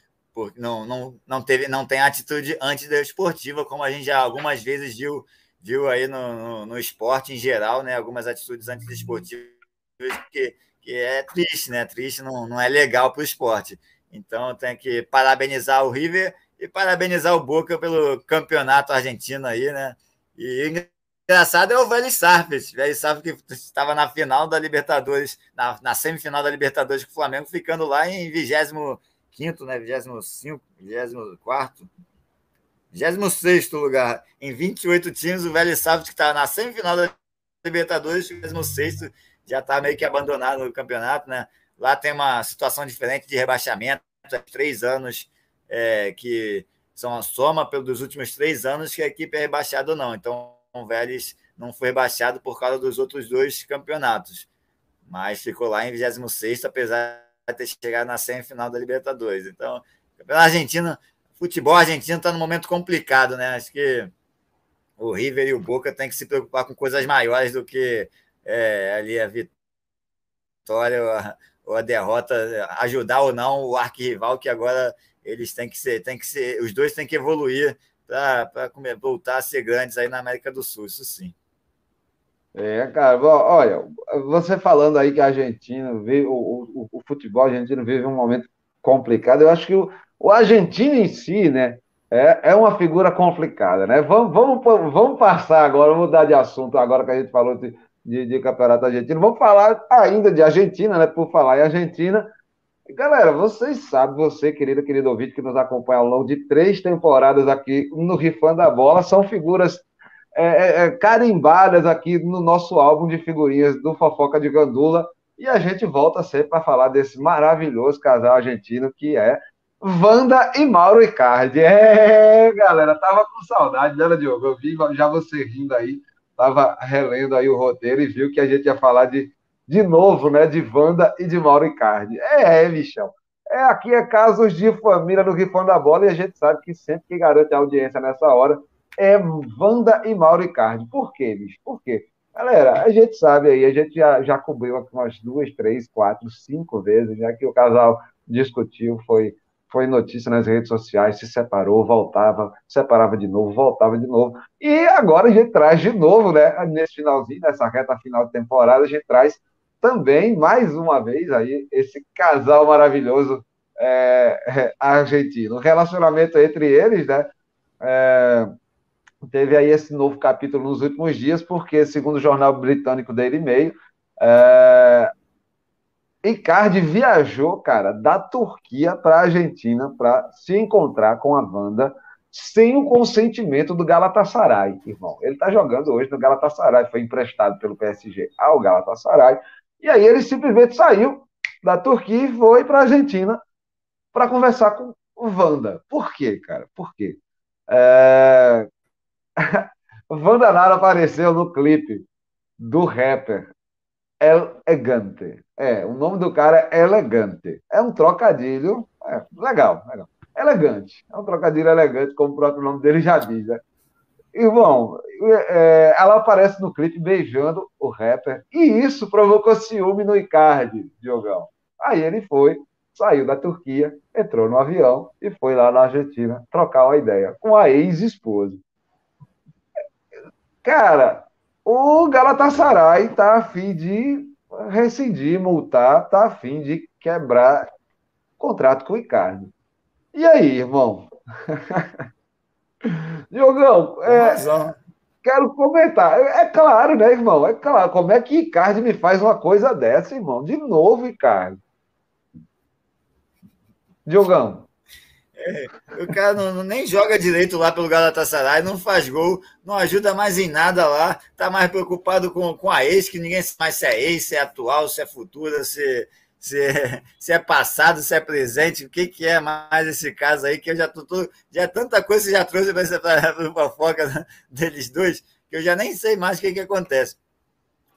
não, não, não, teve, não tem atitude antidesportiva, como a gente já algumas vezes viu, viu aí no, no, no esporte em geral, né? Algumas atitudes antidesportivas que, que é triste, né? Triste, não, não é legal para o esporte. Então tem que parabenizar o River e parabenizar o Boca pelo campeonato argentino aí, né? E engraçado é o Velho Sarfes, Velho Sarfes que estava na final da Libertadores, na, na, semifinal da Libertadores com o Flamengo, ficando lá em 25 né? 25, 24, 26 lugar. Em 28 times, o Velho Sarfes que estava na semifinal da Libertadores, 26 já está meio que abandonado no campeonato, né? Lá tem uma situação diferente de rebaixamento, há três anos é, que são a soma pelos últimos três anos que a equipe é rebaixada ou não. Então, o Vélez não foi rebaixado por causa dos outros dois campeonatos, mas ficou lá em 26, apesar de ter chegado na semifinal da Libertadores. Então, o argentino, futebol argentino está num momento complicado, né? Acho que o River e o Boca têm que se preocupar com coisas maiores do que é, ali a vitória ou a, ou a derrota, ajudar ou não o arquirrival que agora eles têm que ser, têm que ser, os dois têm que evoluir para voltar a ser grandes aí na América do Sul, isso sim. É, cara, olha, você falando aí que a Argentina vive, o, o, o futebol argentino vive um momento complicado, eu acho que o, o argentino em si, né, é, é uma figura complicada, né? Vamos, vamos, vamos passar agora, mudar de assunto agora que a gente falou de, de, de campeonato argentino, vamos falar ainda de Argentina, né? Por falar em Argentina, Galera, vocês sabem, você, querido, querido ouvinte, que nos acompanha ao longo de três temporadas aqui no Rifando a Bola, são figuras é, é, é, carimbadas aqui no nosso álbum de figurinhas do Fofoca de Gandula. E a gente volta sempre para falar desse maravilhoso casal argentino que é Wanda e Mauro Icardi. É, galera, tava com saudade, né, Diogo? Eu vi já você rindo aí, tava relendo aí o roteiro e viu que a gente ia falar de de novo, né, de Wanda e de Mauro Icardi. É, é, Michel. É, aqui é casos de família no Rifão da Bola e a gente sabe que sempre que garante a audiência nessa hora é Wanda e Mauro Icardi. Por quê, bicho? Por quê? Galera, a gente sabe aí, a gente já, já cobriu aqui umas duas, três, quatro, cinco vezes, já que o casal discutiu, foi, foi notícia nas redes sociais, se separou, voltava, separava de novo, voltava de novo. E agora a gente traz de novo, né? Nesse finalzinho, nessa reta final de temporada, a gente traz também, mais uma vez, aí, esse casal maravilhoso é, é, argentino. O relacionamento entre eles, né? É, teve aí esse novo capítulo nos últimos dias, porque, segundo o jornal britânico Daily Mail, é, Icardi viajou, cara, da Turquia para a Argentina para se encontrar com a Wanda sem o consentimento do Galatasaray, irmão. Ele está jogando hoje no Galatasaray, foi emprestado pelo PSG ao Galatasaray, e aí ele simplesmente saiu da Turquia e foi para a Argentina para conversar com o Wanda. Por quê, cara? Por quê? É... [laughs] Wanda Nara apareceu no clipe do rapper Elegante. É, o nome do cara é Elegante. É um trocadilho. É, legal, legal. Elegante. É um trocadilho elegante, como o próprio nome dele já diz. Né? Irmão, é, ela aparece no clipe beijando o rapper, e isso provocou ciúme no Icardi, Diogão. Aí ele foi, saiu da Turquia, entrou no avião e foi lá na Argentina trocar uma ideia com a ex-esposa. Cara, o Galatasaray tá afim de rescindir, multar, tá afim de quebrar contrato com o Icardi. E aí, irmão? [laughs] Diogão, é, quero comentar. É claro, né, irmão? É claro. Como é que Icardi me faz uma coisa dessa, irmão? De novo, Icardi. Diogão. É, o cara não, nem joga direito lá pelo Galatasaray, não faz gol, não ajuda mais em nada lá, tá mais preocupado com, com a ex, que ninguém sabe mais se é ex, se é atual, se é futura, se, se, é, se é passado, se é presente, o que, que é mais esse caso aí, que eu já tô, tô já é tanta coisa que já trouxe para a fofoca deles dois, que eu já nem sei mais o que, que acontece.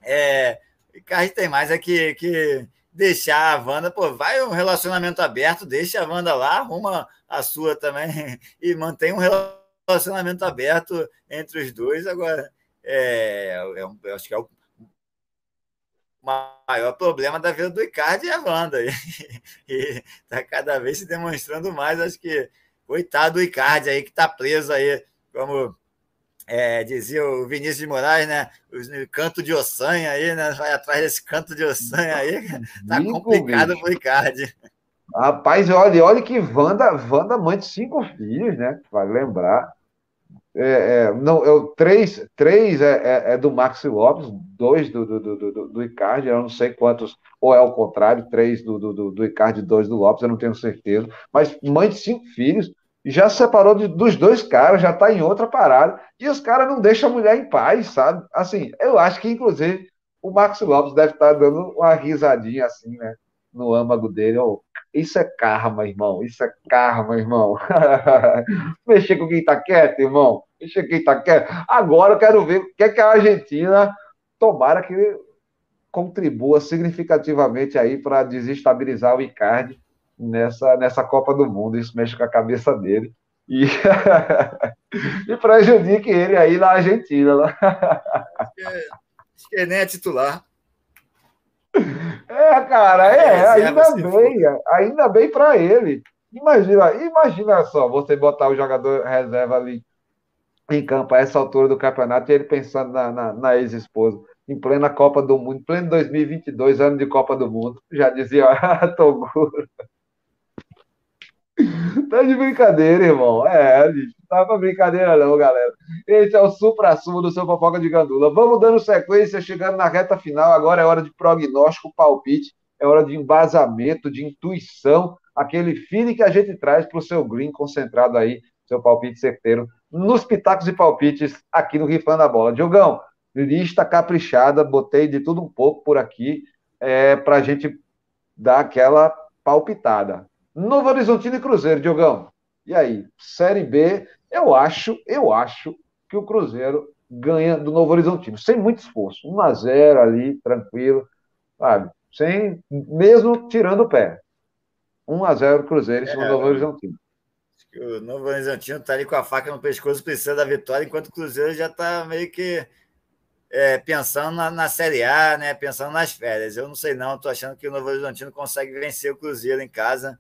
É, o que tem mais é que, que deixar a Wanda, pô, vai um relacionamento aberto, deixa a Wanda lá, arruma a sua também [laughs] e mantém um relacionamento aberto entre os dois. Agora, é, é eu acho que é o maior problema da vida do Icardi é a Wanda. [laughs] E está cada vez se demonstrando mais, acho que coitado do Icardi aí que está preso aí, como é, dizia o Vinícius de Moraes, né? O canto de Ossanha aí, né? Vai atrás desse canto de Ossanha aí, [laughs] tá complicado pro Icardi. Rapaz, olha, olha que Wanda, Wanda mãe de cinco filhos, né? Vale lembrar. É, é, não, eu, três, três é, é, é do Maxi Lopes, dois do, do, do, do, do Icardi, eu não sei quantos, ou é o contrário, três do, do, do, do Icardi e dois do Lopes, eu não tenho certeza. Mas mãe de cinco filhos, já se separou de, dos dois caras, já está em outra parada, e os caras não deixam a mulher em paz, sabe? Assim, eu acho que, inclusive, o Marcos Lopes deve estar tá dando uma risadinha assim, né? No âmago dele. Oh, isso é karma, irmão. Isso é karma, irmão. [laughs] Mexer com quem tá quieto, irmão. Com quem tá quieto. Agora eu quero ver o que é que a Argentina tomara que contribua significativamente aí para desestabilizar o Icardi nessa, nessa Copa do Mundo. Isso mexe com a cabeça dele. E, [laughs] e prejudique ele aí na Argentina. Né? Acho, que é, acho que nem é titular. É, cara, é, é ainda bem, ainda bem para ele. Imagina, imagina só, você botar o jogador reserva ali em campo a essa altura do campeonato e ele pensando na, na, na ex-esposa, em plena Copa do Mundo, pleno 2022, ano de Copa do Mundo. Já dizia, [laughs] ah, Toguro. Tá de brincadeira, irmão. É, bicho. Não tá pra brincadeira, não, galera. Esse é o supra-sumo do seu fofoca de gandula. Vamos dando sequência, chegando na reta final. Agora é hora de prognóstico, palpite. É hora de embasamento, de intuição. Aquele feeling que a gente traz para o seu green concentrado aí, seu palpite certeiro, nos pitacos e palpites aqui no Rifando a Bola. Diogão, lista caprichada, botei de tudo um pouco por aqui é, para a gente dar aquela palpitada. Novo Horizontino e Cruzeiro, Diogão. E aí, Série B, eu acho, eu acho que o Cruzeiro ganha do Novo Horizontino, sem muito esforço. 1 a 0 ali, tranquilo, sabe? Sem, mesmo tirando o pé. 1 a 0 Cruzeiro em cima é, do Novo Horizontino. O Novo Horizontino está ali com a faca no pescoço, precisa da vitória, enquanto o Cruzeiro já está meio que é, pensando na, na, Série A, né? Pensando nas férias. Eu não sei não, estou achando que o Novo Horizontino consegue vencer o Cruzeiro em casa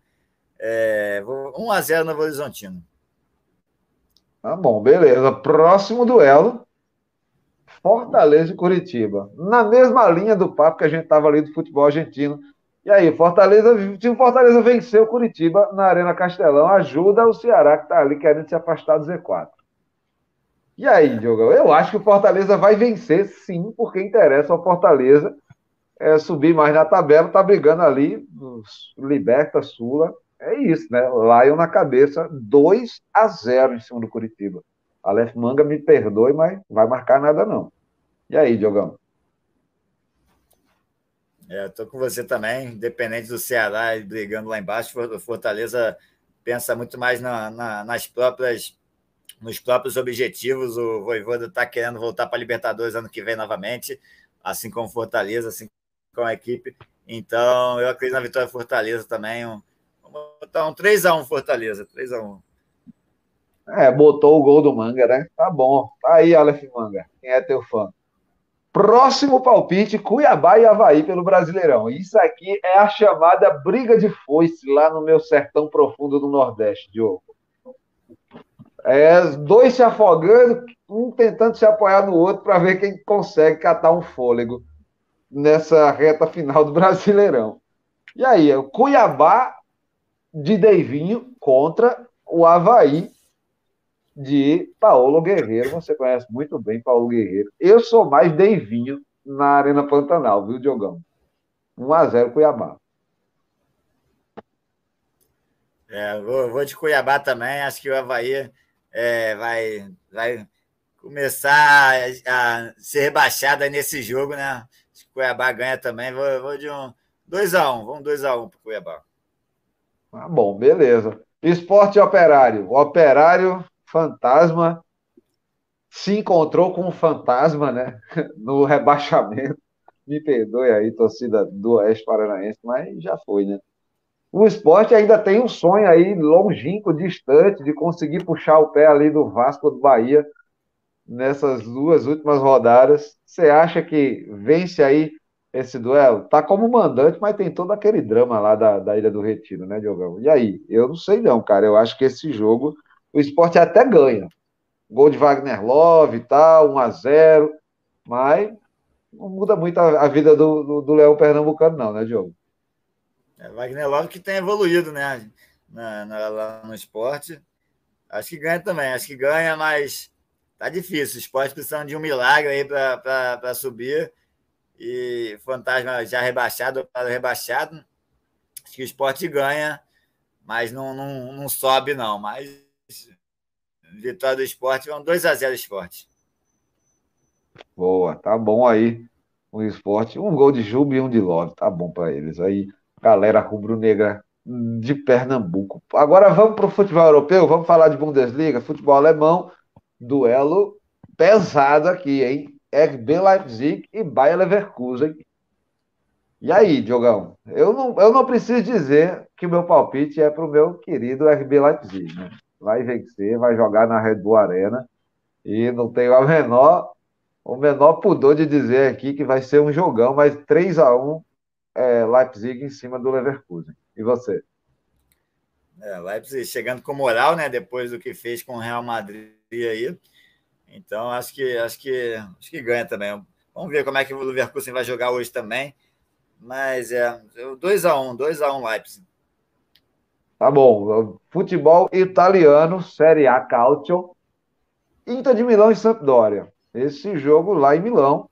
é, 1 a 0 Novo Horizontino. Tá bom, beleza. Próximo duelo. Fortaleza e Curitiba. Na mesma linha do papo que a gente estava ali do futebol argentino. E aí, Fortaleza, se o Fortaleza venceu o Curitiba na Arena Castelão, ajuda o Ceará que está ali querendo se afastar do Z4. E aí, Diogo? Eu acho que o Fortaleza vai vencer, sim, porque interessa ao Fortaleza é, subir mais na tabela, tá brigando ali, Liberta, Sula, é isso, né? Lion na cabeça, 2 a 0 em cima do Curitiba. Aleph Manga me perdoe, mas vai marcar nada, não. E aí, Diogão? É, eu tô com você também, independente do Ceará brigando lá embaixo, Fortaleza pensa muito mais na, na, nas próprias nos próprios objetivos. O Voivoda está querendo voltar para a Libertadores ano que vem novamente, assim como Fortaleza, assim como a equipe. Então, eu acredito na vitória Fortaleza também. Um, botar um 3x1 Fortaleza, 3x1. É, botou o gol do Manga, né? Tá bom. Tá aí, Aleph Manga. Quem é teu fã? Próximo palpite, Cuiabá e Havaí pelo Brasileirão. Isso aqui é a chamada briga de foice lá no meu sertão profundo do Nordeste, Diogo. É, dois se afogando, um tentando se apoiar no outro para ver quem consegue catar um fôlego nessa reta final do Brasileirão. E aí, o Cuiabá de Deivinho contra o Havaí de Paulo Guerreiro. Você conhece muito bem Paulo Guerreiro. Eu sou mais Deivinho na Arena Pantanal, viu, Diogão? 1x0 Cuiabá. É, vou, vou, de Cuiabá também. Acho que o Havaí é, vai, vai começar a, a, ser rebaixado nesse jogo, né? Acho que o Cuiabá ganha também. Vou, vou de um 2x1. Um. Vamos 2x1 um para o Cuiabá. Ah, bom, beleza. Esporte Operário. O Operário Fantasma se encontrou com um fantasma, né? [laughs] No rebaixamento. Me perdoe aí, torcida do Oeste Paranaense, mas já foi, né? O esporte ainda tem um sonho aí longínquo, distante, de conseguir puxar o pé ali do Vasco do Bahia nessas duas últimas rodadas. Você acha que vence aí esse duelo? Tá como mandante, mas tem todo aquele drama lá da, da Ilha do Retiro, né, Diogão? E aí? Eu não sei não, cara. Eu acho que esse jogo o esporte até ganha. Gol de Wagner Love e tal, 1 a 0 mas não muda muito a, vida do, do, do Leão Pernambucano, não, né, Diogo? É, Wagner Love que tem evoluído, né? Na, na, lá no esporte. Acho que ganha também, acho que ganha, mas tá difícil. O esporte precisa de um milagre aí para subir. E fantasma já rebaixado, rebaixado. Acho que o esporte ganha, mas não, não, não sobe, não. Mas vitória do esporte, vão 2 a 0 esporte. Boa, tá bom aí o esporte. Um gol de Juba e um de Love, tá bom para eles. Aí galera rubro-negra de Pernambuco. Agora vamos para o futebol europeu, vamos falar de Bundesliga, futebol alemão, duelo pesado aqui, hein? RB Leipzig e Bayer Leverkusen. E aí, Diogão? Eu não, eu não preciso dizer que o meu palpite é para o meu querido RB Leipzig. Né? Vai vencer, vai jogar na Red Bull Arena e não tenho a menor, o menor pudor de dizer aqui que vai ser um jogão, mas 3 a 1 é, Leipzig em cima do Leverkusen. E você? É, Leipzig chegando com moral, né? Depois do que fez com o Real Madrid aí. Então, acho que, acho que, acho que ganha também. Vamos ver como é que o Leverkusen vai jogar hoje também. Mas é 2x1, 2x1 Leipzig. Tá bom. Futebol italiano, Série A Calcio. Inter de Milão e Sampdoria. Esse jogo lá em Milão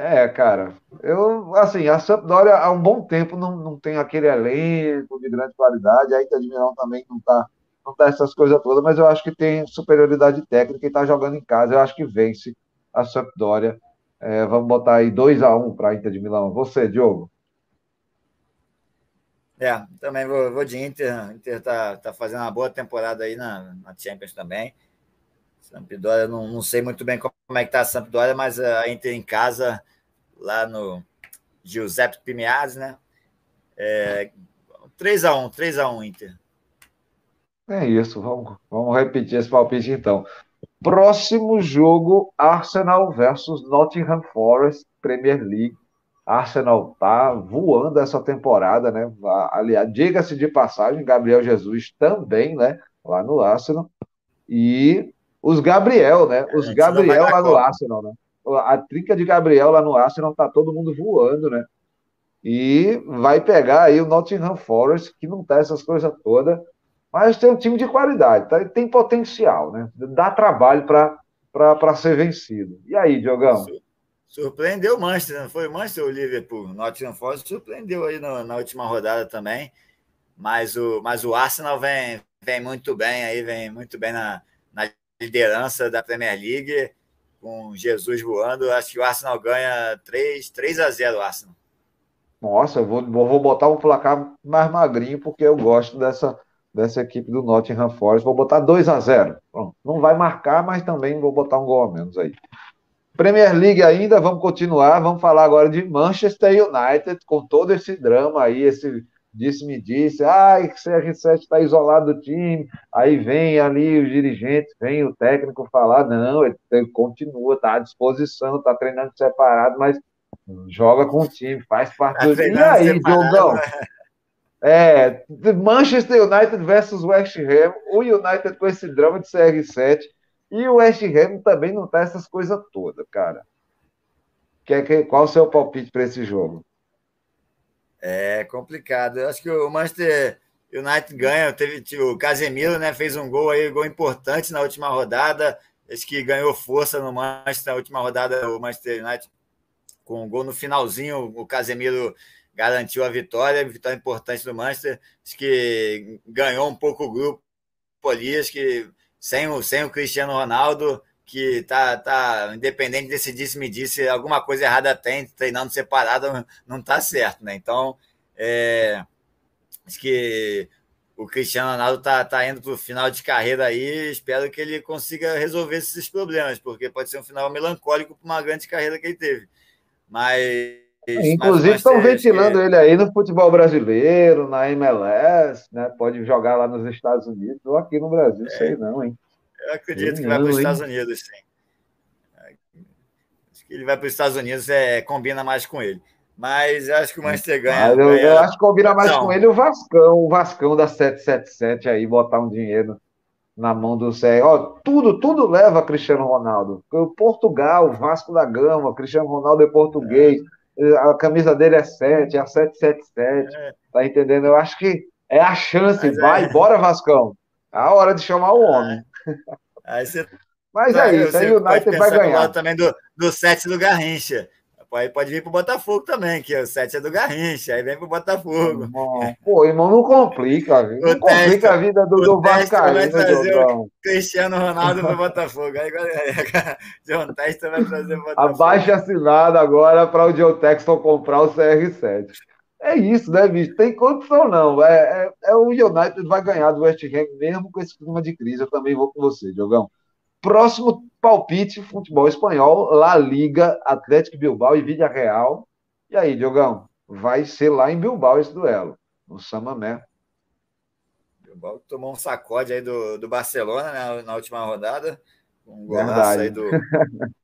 é, cara, eu, assim, a Sampdoria há um bom tempo não, não tem aquele elenco de grande qualidade, a Inter de Milão também não tá, não tá essas coisas todas, mas eu acho que tem superioridade técnica e tá jogando em casa, eu acho que vence a Sampdoria. É, vamos botar aí 2 a 1 um para a Inter de Milão. Você, Diogo? É, também vou, vou de Inter. Inter tá, tá fazendo uma boa temporada aí na, na Champions também. Sampdoria, não, não sei muito bem como é que tá a Sampdoria, mas a Inter em casa, lá no Giuseppe Pimiazzi, né? É, 3x1, 3x1 Inter. É isso, vamos, vamos repetir esse palpite então. Próximo jogo, Arsenal versus Nottingham Forest, Premier League. Arsenal tá voando essa temporada, né? Aliás, diga-se de passagem, Gabriel Jesus também, né? Lá no Arsenal. E os Gabriel, né? Os Gabriel lá no Arsenal, né? A trinca de Gabriel lá no Arsenal tá todo mundo voando, né? E vai pegar aí o Nottingham Forest, que não tá essas coisas todas, mas tem um time de qualidade, tá? tem potencial, né? Dá trabalho para ser vencido. E aí, Diogão? Surpreendeu o Manchester, não foi o Manchester ou o Liverpool? Nottingham Forest surpreendeu aí no, na última rodada também, mas o, mas o Arsenal vem, vem muito bem aí, vem muito bem na, na liderança da Premier League, com Jesus voando. Acho que o Arsenal ganha 3, 3 a 0 o Arsenal. Nossa, eu vou, vou botar um placar mais magrinho, porque eu gosto dessa, dessa equipe do Nottingham Forest. Vou botar 2 a 0 Não vai marcar, mas também vou botar um gol a menos aí. Premier League ainda, vamos continuar. Vamos falar agora de Manchester United, com todo esse drama aí, esse disse-me disse, ai, que CR7 está isolado do time, aí vem ali os dirigentes, vem o técnico falar, não, ele, ele continua, está à disposição, está treinando separado, mas joga com o time, faz parte tá do time. E aí, Diogão? [laughs] É, Manchester United versus West Ham, o United com esse drama de CR7, e o West Ham também não tá essas coisas todas, cara. Que, que, qual o seu palpite para esse jogo? É complicado. Eu acho que o Manchester United ganha. Teve o Casemiro, né? Fez um gol aí, gol importante na última rodada. Acho que ganhou força no Manchester na última rodada, o Manchester United, com um gol no finalzinho. O Casemiro garantiu a vitória, vitória importante do Manchester. Acho que ganhou um pouco o grupo ali. Acho que sem o, sem o Cristiano Ronaldo, que tá, tá independente desse disse-me disse, alguma coisa errada tem, treinando separado não tá certo, né? Então, é, acho que o Cristiano Ronaldo está tá indo para o final de carreira aí. Espero que ele consiga resolver esses problemas, porque pode ser um final melancólico para uma grande carreira que ele teve. Mas. Inclusive, estão ventilando que... ele aí no futebol brasileiro, na MLS, né? Pode jogar lá nos Estados Unidos ou aqui no Brasil, é. sei não, hein? Eu acredito sei que não, vai para os Estados Unidos, sim. Acho que ele vai para os Estados Unidos, é, combina mais com ele. Mas acho que o Manchester ganha. Eu, ganha... eu, acho que combina mais não. com ele o Vascão, o Vascão da 777 aí, botar um dinheiro na mão do Zé. Ó, tudo, tudo leva Cristiano Ronaldo. O Portugal, Vasco da Gama, Cristiano Ronaldo é português. É. A camisa dele é 7, é a 777. É. Tá entendendo? Eu acho que é a chance. Mas Vai, é. bora, Vascão. É a hora de chamar o homem. Aí você mas é isso, aí o United vai ganhar. também do, do set do Garrincha. Aí pode vir pro Botafogo também, que o 7 é do Garrincha, aí vem pro Botafogo. Irmão, pô, irmão, não complica, viu? Não complica a vida do, do Vascaíno, vai trazer o Cristiano Ronaldo pro Botafogo. Aí John Texton vai trazer o Botafogo. Abaixa assinado agora para o John Texton comprar o CR7. É isso, né, bicho? Tem condição, não. É, é, é, o United vai ganhar do West Ham, mesmo com esse clima de crise. Eu também vou com você, Diogão. Próximo palpite, futebol espanhol, La Liga, Atlético Bilbao e Vídea Real. E aí, Diogão, vai ser lá em Bilbao esse duelo, no Samamé. Bilbao tomou um sacode aí do, do Barcelona né, na última rodada, um golaço aí do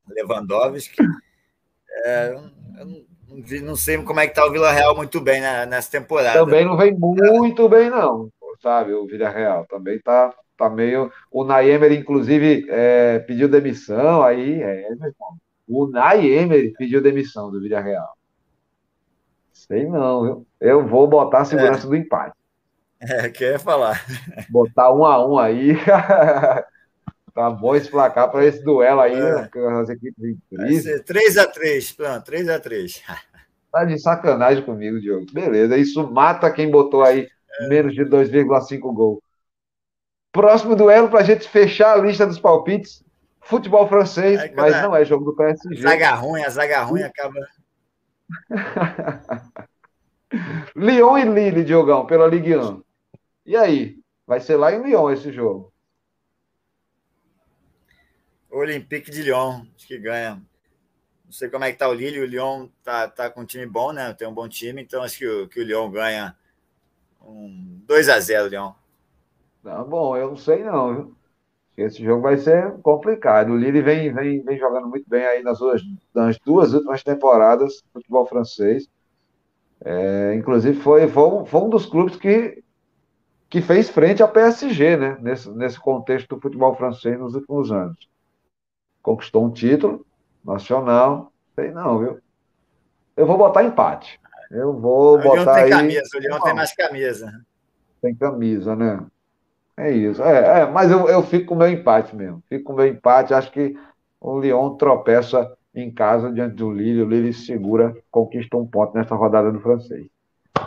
Lewandowski. É, eu não, não, sei como é que tá o Vila Real muito bem né, nessa temporada. Também não vem muito bem, não, sabe, o Vila Real. Também tá tá meio. O Naemer, inclusive, é, pediu demissão, aí é, O Naemer pediu demissão do Villarreal. Sei não, viu? Eu vou botar a segurança é. do empate. É, quer falar. Botar um a um aí. [laughs] tá bom esse placar para esse duelo aí, é. Né, as equipes crise. 3x3, pronto, 3x3. Tá de sacanagem comigo, Diogo. Beleza, isso mata quem botou aí é. menos de 2,5 gols. Próximo duelo para a gente fechar a lista dos palpites. Futebol francês, é mas não é jogo do PSG. Zaga ruim, a zaga ruim acaba. [laughs] Lyon e Lille, Diogão, pela Ligue 1. E aí? Vai ser lá em Lyon esse jogo. Olympique de Lyon, acho que ganha. Não sei como é que tá o Lille, o Lyon tá, tá com um time bom, né? Tem um bom time, então acho que o, que o Lyon ganha um 2 a 0 Lyon. Não, bom, eu não sei não, viu? Esse jogo vai ser complicado. O Lille vem, vem, vem jogando muito bem aí nas duas, nas duas últimas temporadas do futebol francês. É, inclusive, foi, foi, foi um dos clubes que, que fez frente ao PSG, né? Nesse, nesse contexto do futebol francês nos últimos anos. Conquistou um título nacional. Sei não, viu? Eu vou botar empate. Eu vou o botar. O Leão tem aí... camisa, o Leão tem mais camisa. Tem camisa, né? É isso. É, é, mas eu, eu fico com o meu empate mesmo. Fico com o meu empate. Acho que o Lyon tropeça em casa diante do Lille. O Lille segura, conquista um ponto nessa rodada do francês.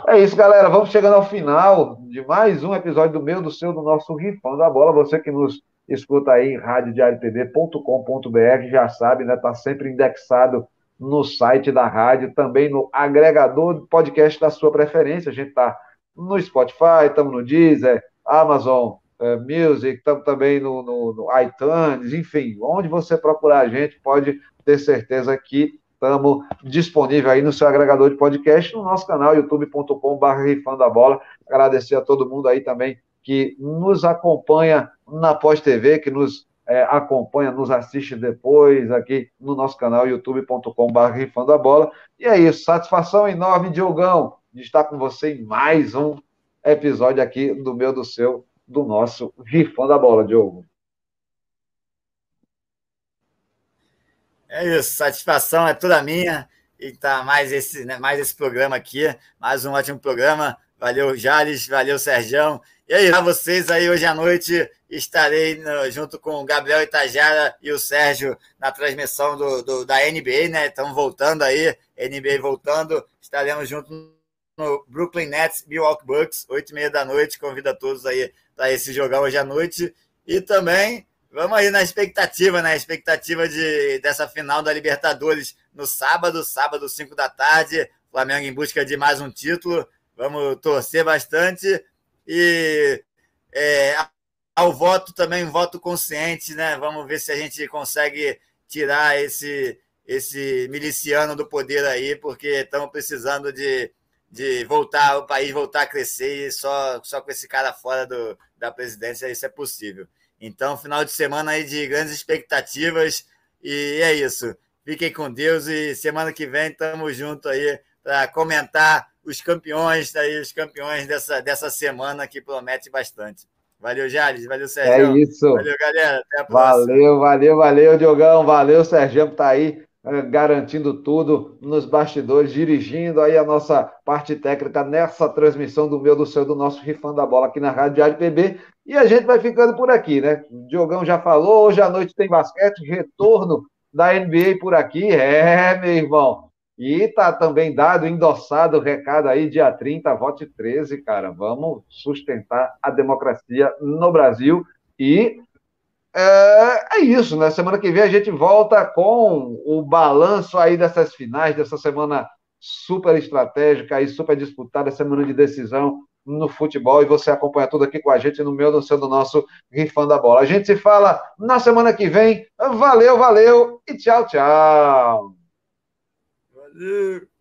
É isso, galera. Vamos chegando ao final de mais um episódio do meu, do seu, do nosso Rifão da Bola. Você que nos escuta aí em radiodiariotv.com.br já sabe, né? Está sempre indexado no site da rádio, também no agregador de podcast da sua preferência. A gente está no Spotify, estamos no Deezer, Amazon uh, Music, estamos também no, no, no, iTunes, enfim, onde você procurar a gente, pode ter certeza que estamos disponíveis aí no seu agregador de podcast, no nosso canal youtube.com.br. Agradecer a todo mundo aí também que nos acompanha na Pós-TV, que nos é, acompanha, nos assiste depois aqui no nosso canal youtube.com.br rifando a bola. E é isso, satisfação enorme, Diogão, de estar com você em mais um episódio aqui do meu, do seu, do nosso Rifando a Bola, Diogo. É isso, satisfação é toda minha. E tá mais esse, né, mais esse programa aqui, mais um ótimo programa. valeu Jales, valeu Serjão. E aí, para vocês aí hoje à noite, estarei no, junto com o Gabriel Itajara e o Sérgio na transmissão do, do da NBA, né? Estamos voltando aí, NBA voltando, estaremos juntos no Brooklyn Nets, Milwaukee Bucks, oito e meia da noite. Convido a todos aí para esse jogão hoje à noite. E também vamos aí na expectativa, né? Expectativa de, dessa final da Libertadores no sábado, sábado, 5 da tarde. Flamengo em busca de mais um título. Vamos torcer bastante. E é, ao voto também, voto consciente, né? Vamos ver se a gente consegue tirar esse, esse miliciano do poder aí, porque estamos precisando de, de voltar, o país voltar a crescer e só, só com esse cara fora do, da presidência isso é possível. Então, final de semana aí de grandes expectativas e é isso. Fiquem com Deus e semana que vem estamos juntos aí para comentar os campeões, aí, os campeões dessa, dessa semana que promete bastante. Valeu, Jales. Valeu, Sérgio. É isso. Valeu, galera. Até a próxima. Valeu, valeu, valeu, Diogão. Valeu, Sérgio, por tá aí garantindo tudo nos bastidores, dirigindo aí a nossa parte técnica nessa transmissão do meu, do seu, do nosso Rifando da Bola aqui na Rádio Diário PB. E a gente vai ficando por aqui, né? O Diogão já falou, hoje à noite tem basquete, retorno da NBA por aqui. É, meu irmão. E tá também dado, endossado o recado aí, dia 30, vote 13, cara. Vamos sustentar a democracia no Brasil. E é, é, isso, né? Semana que vem a gente volta com o balanço aí dessas finais, dessa semana super estratégica e super disputada, semana de decisão no futebol. E você acompanha tudo aqui com a gente no meu, no seu, no nosso Rifando a Bola. A gente se fala na semana que vem. Valeu, valeu e tchau, tchau. Valeu!